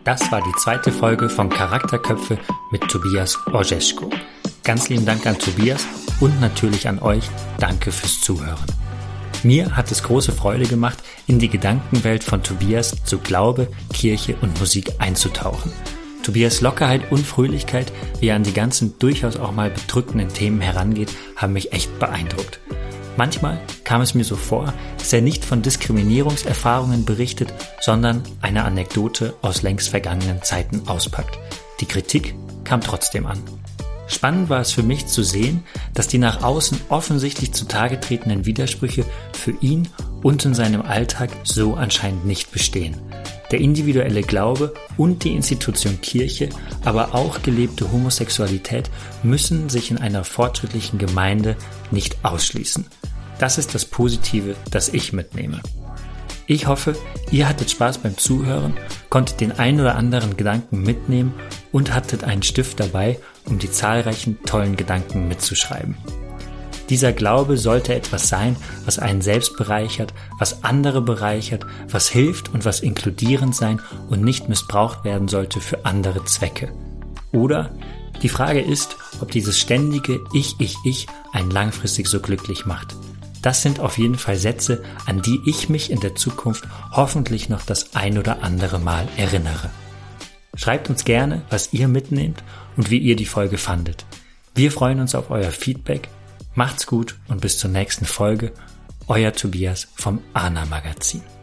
Das war die zweite Folge von Charakterköpfe mit Tobias Orzeschko. Ganz lieben Dank an Tobias und natürlich an euch. Danke fürs Zuhören. Mir hat es große Freude gemacht, in die Gedankenwelt von Tobias zu Glaube, Kirche und Musik einzutauchen. Tobias Lockerheit und Fröhlichkeit, wie er an die ganzen durchaus auch mal bedrückenden Themen herangeht, haben mich echt beeindruckt. Manchmal kam es mir so vor, dass er nicht von Diskriminierungserfahrungen berichtet, sondern eine Anekdote aus längst vergangenen Zeiten auspackt. Die Kritik kam trotzdem an. Spannend war es für mich zu sehen, dass die nach außen offensichtlich zutage tretenden Widersprüche für ihn und in seinem Alltag so anscheinend nicht bestehen. Der individuelle Glaube und die Institution Kirche, aber auch gelebte Homosexualität müssen sich in einer fortschrittlichen Gemeinde nicht ausschließen. Das ist das Positive, das ich mitnehme. Ich hoffe, ihr hattet Spaß beim Zuhören, konntet den ein oder anderen Gedanken mitnehmen und hattet einen Stift dabei, um die zahlreichen tollen Gedanken mitzuschreiben. Dieser Glaube sollte etwas sein, was einen selbst bereichert, was andere bereichert, was hilft und was inkludierend sein und nicht missbraucht werden sollte für andere Zwecke. Oder die Frage ist, ob dieses ständige Ich, ich, ich einen langfristig so glücklich macht. Das sind auf jeden Fall Sätze, an die ich mich in der Zukunft hoffentlich noch das ein oder andere Mal erinnere. Schreibt uns gerne, was ihr mitnehmt und wie ihr die Folge fandet. Wir freuen uns auf euer Feedback. Macht's gut und bis zur nächsten Folge. Euer Tobias vom ANA Magazin.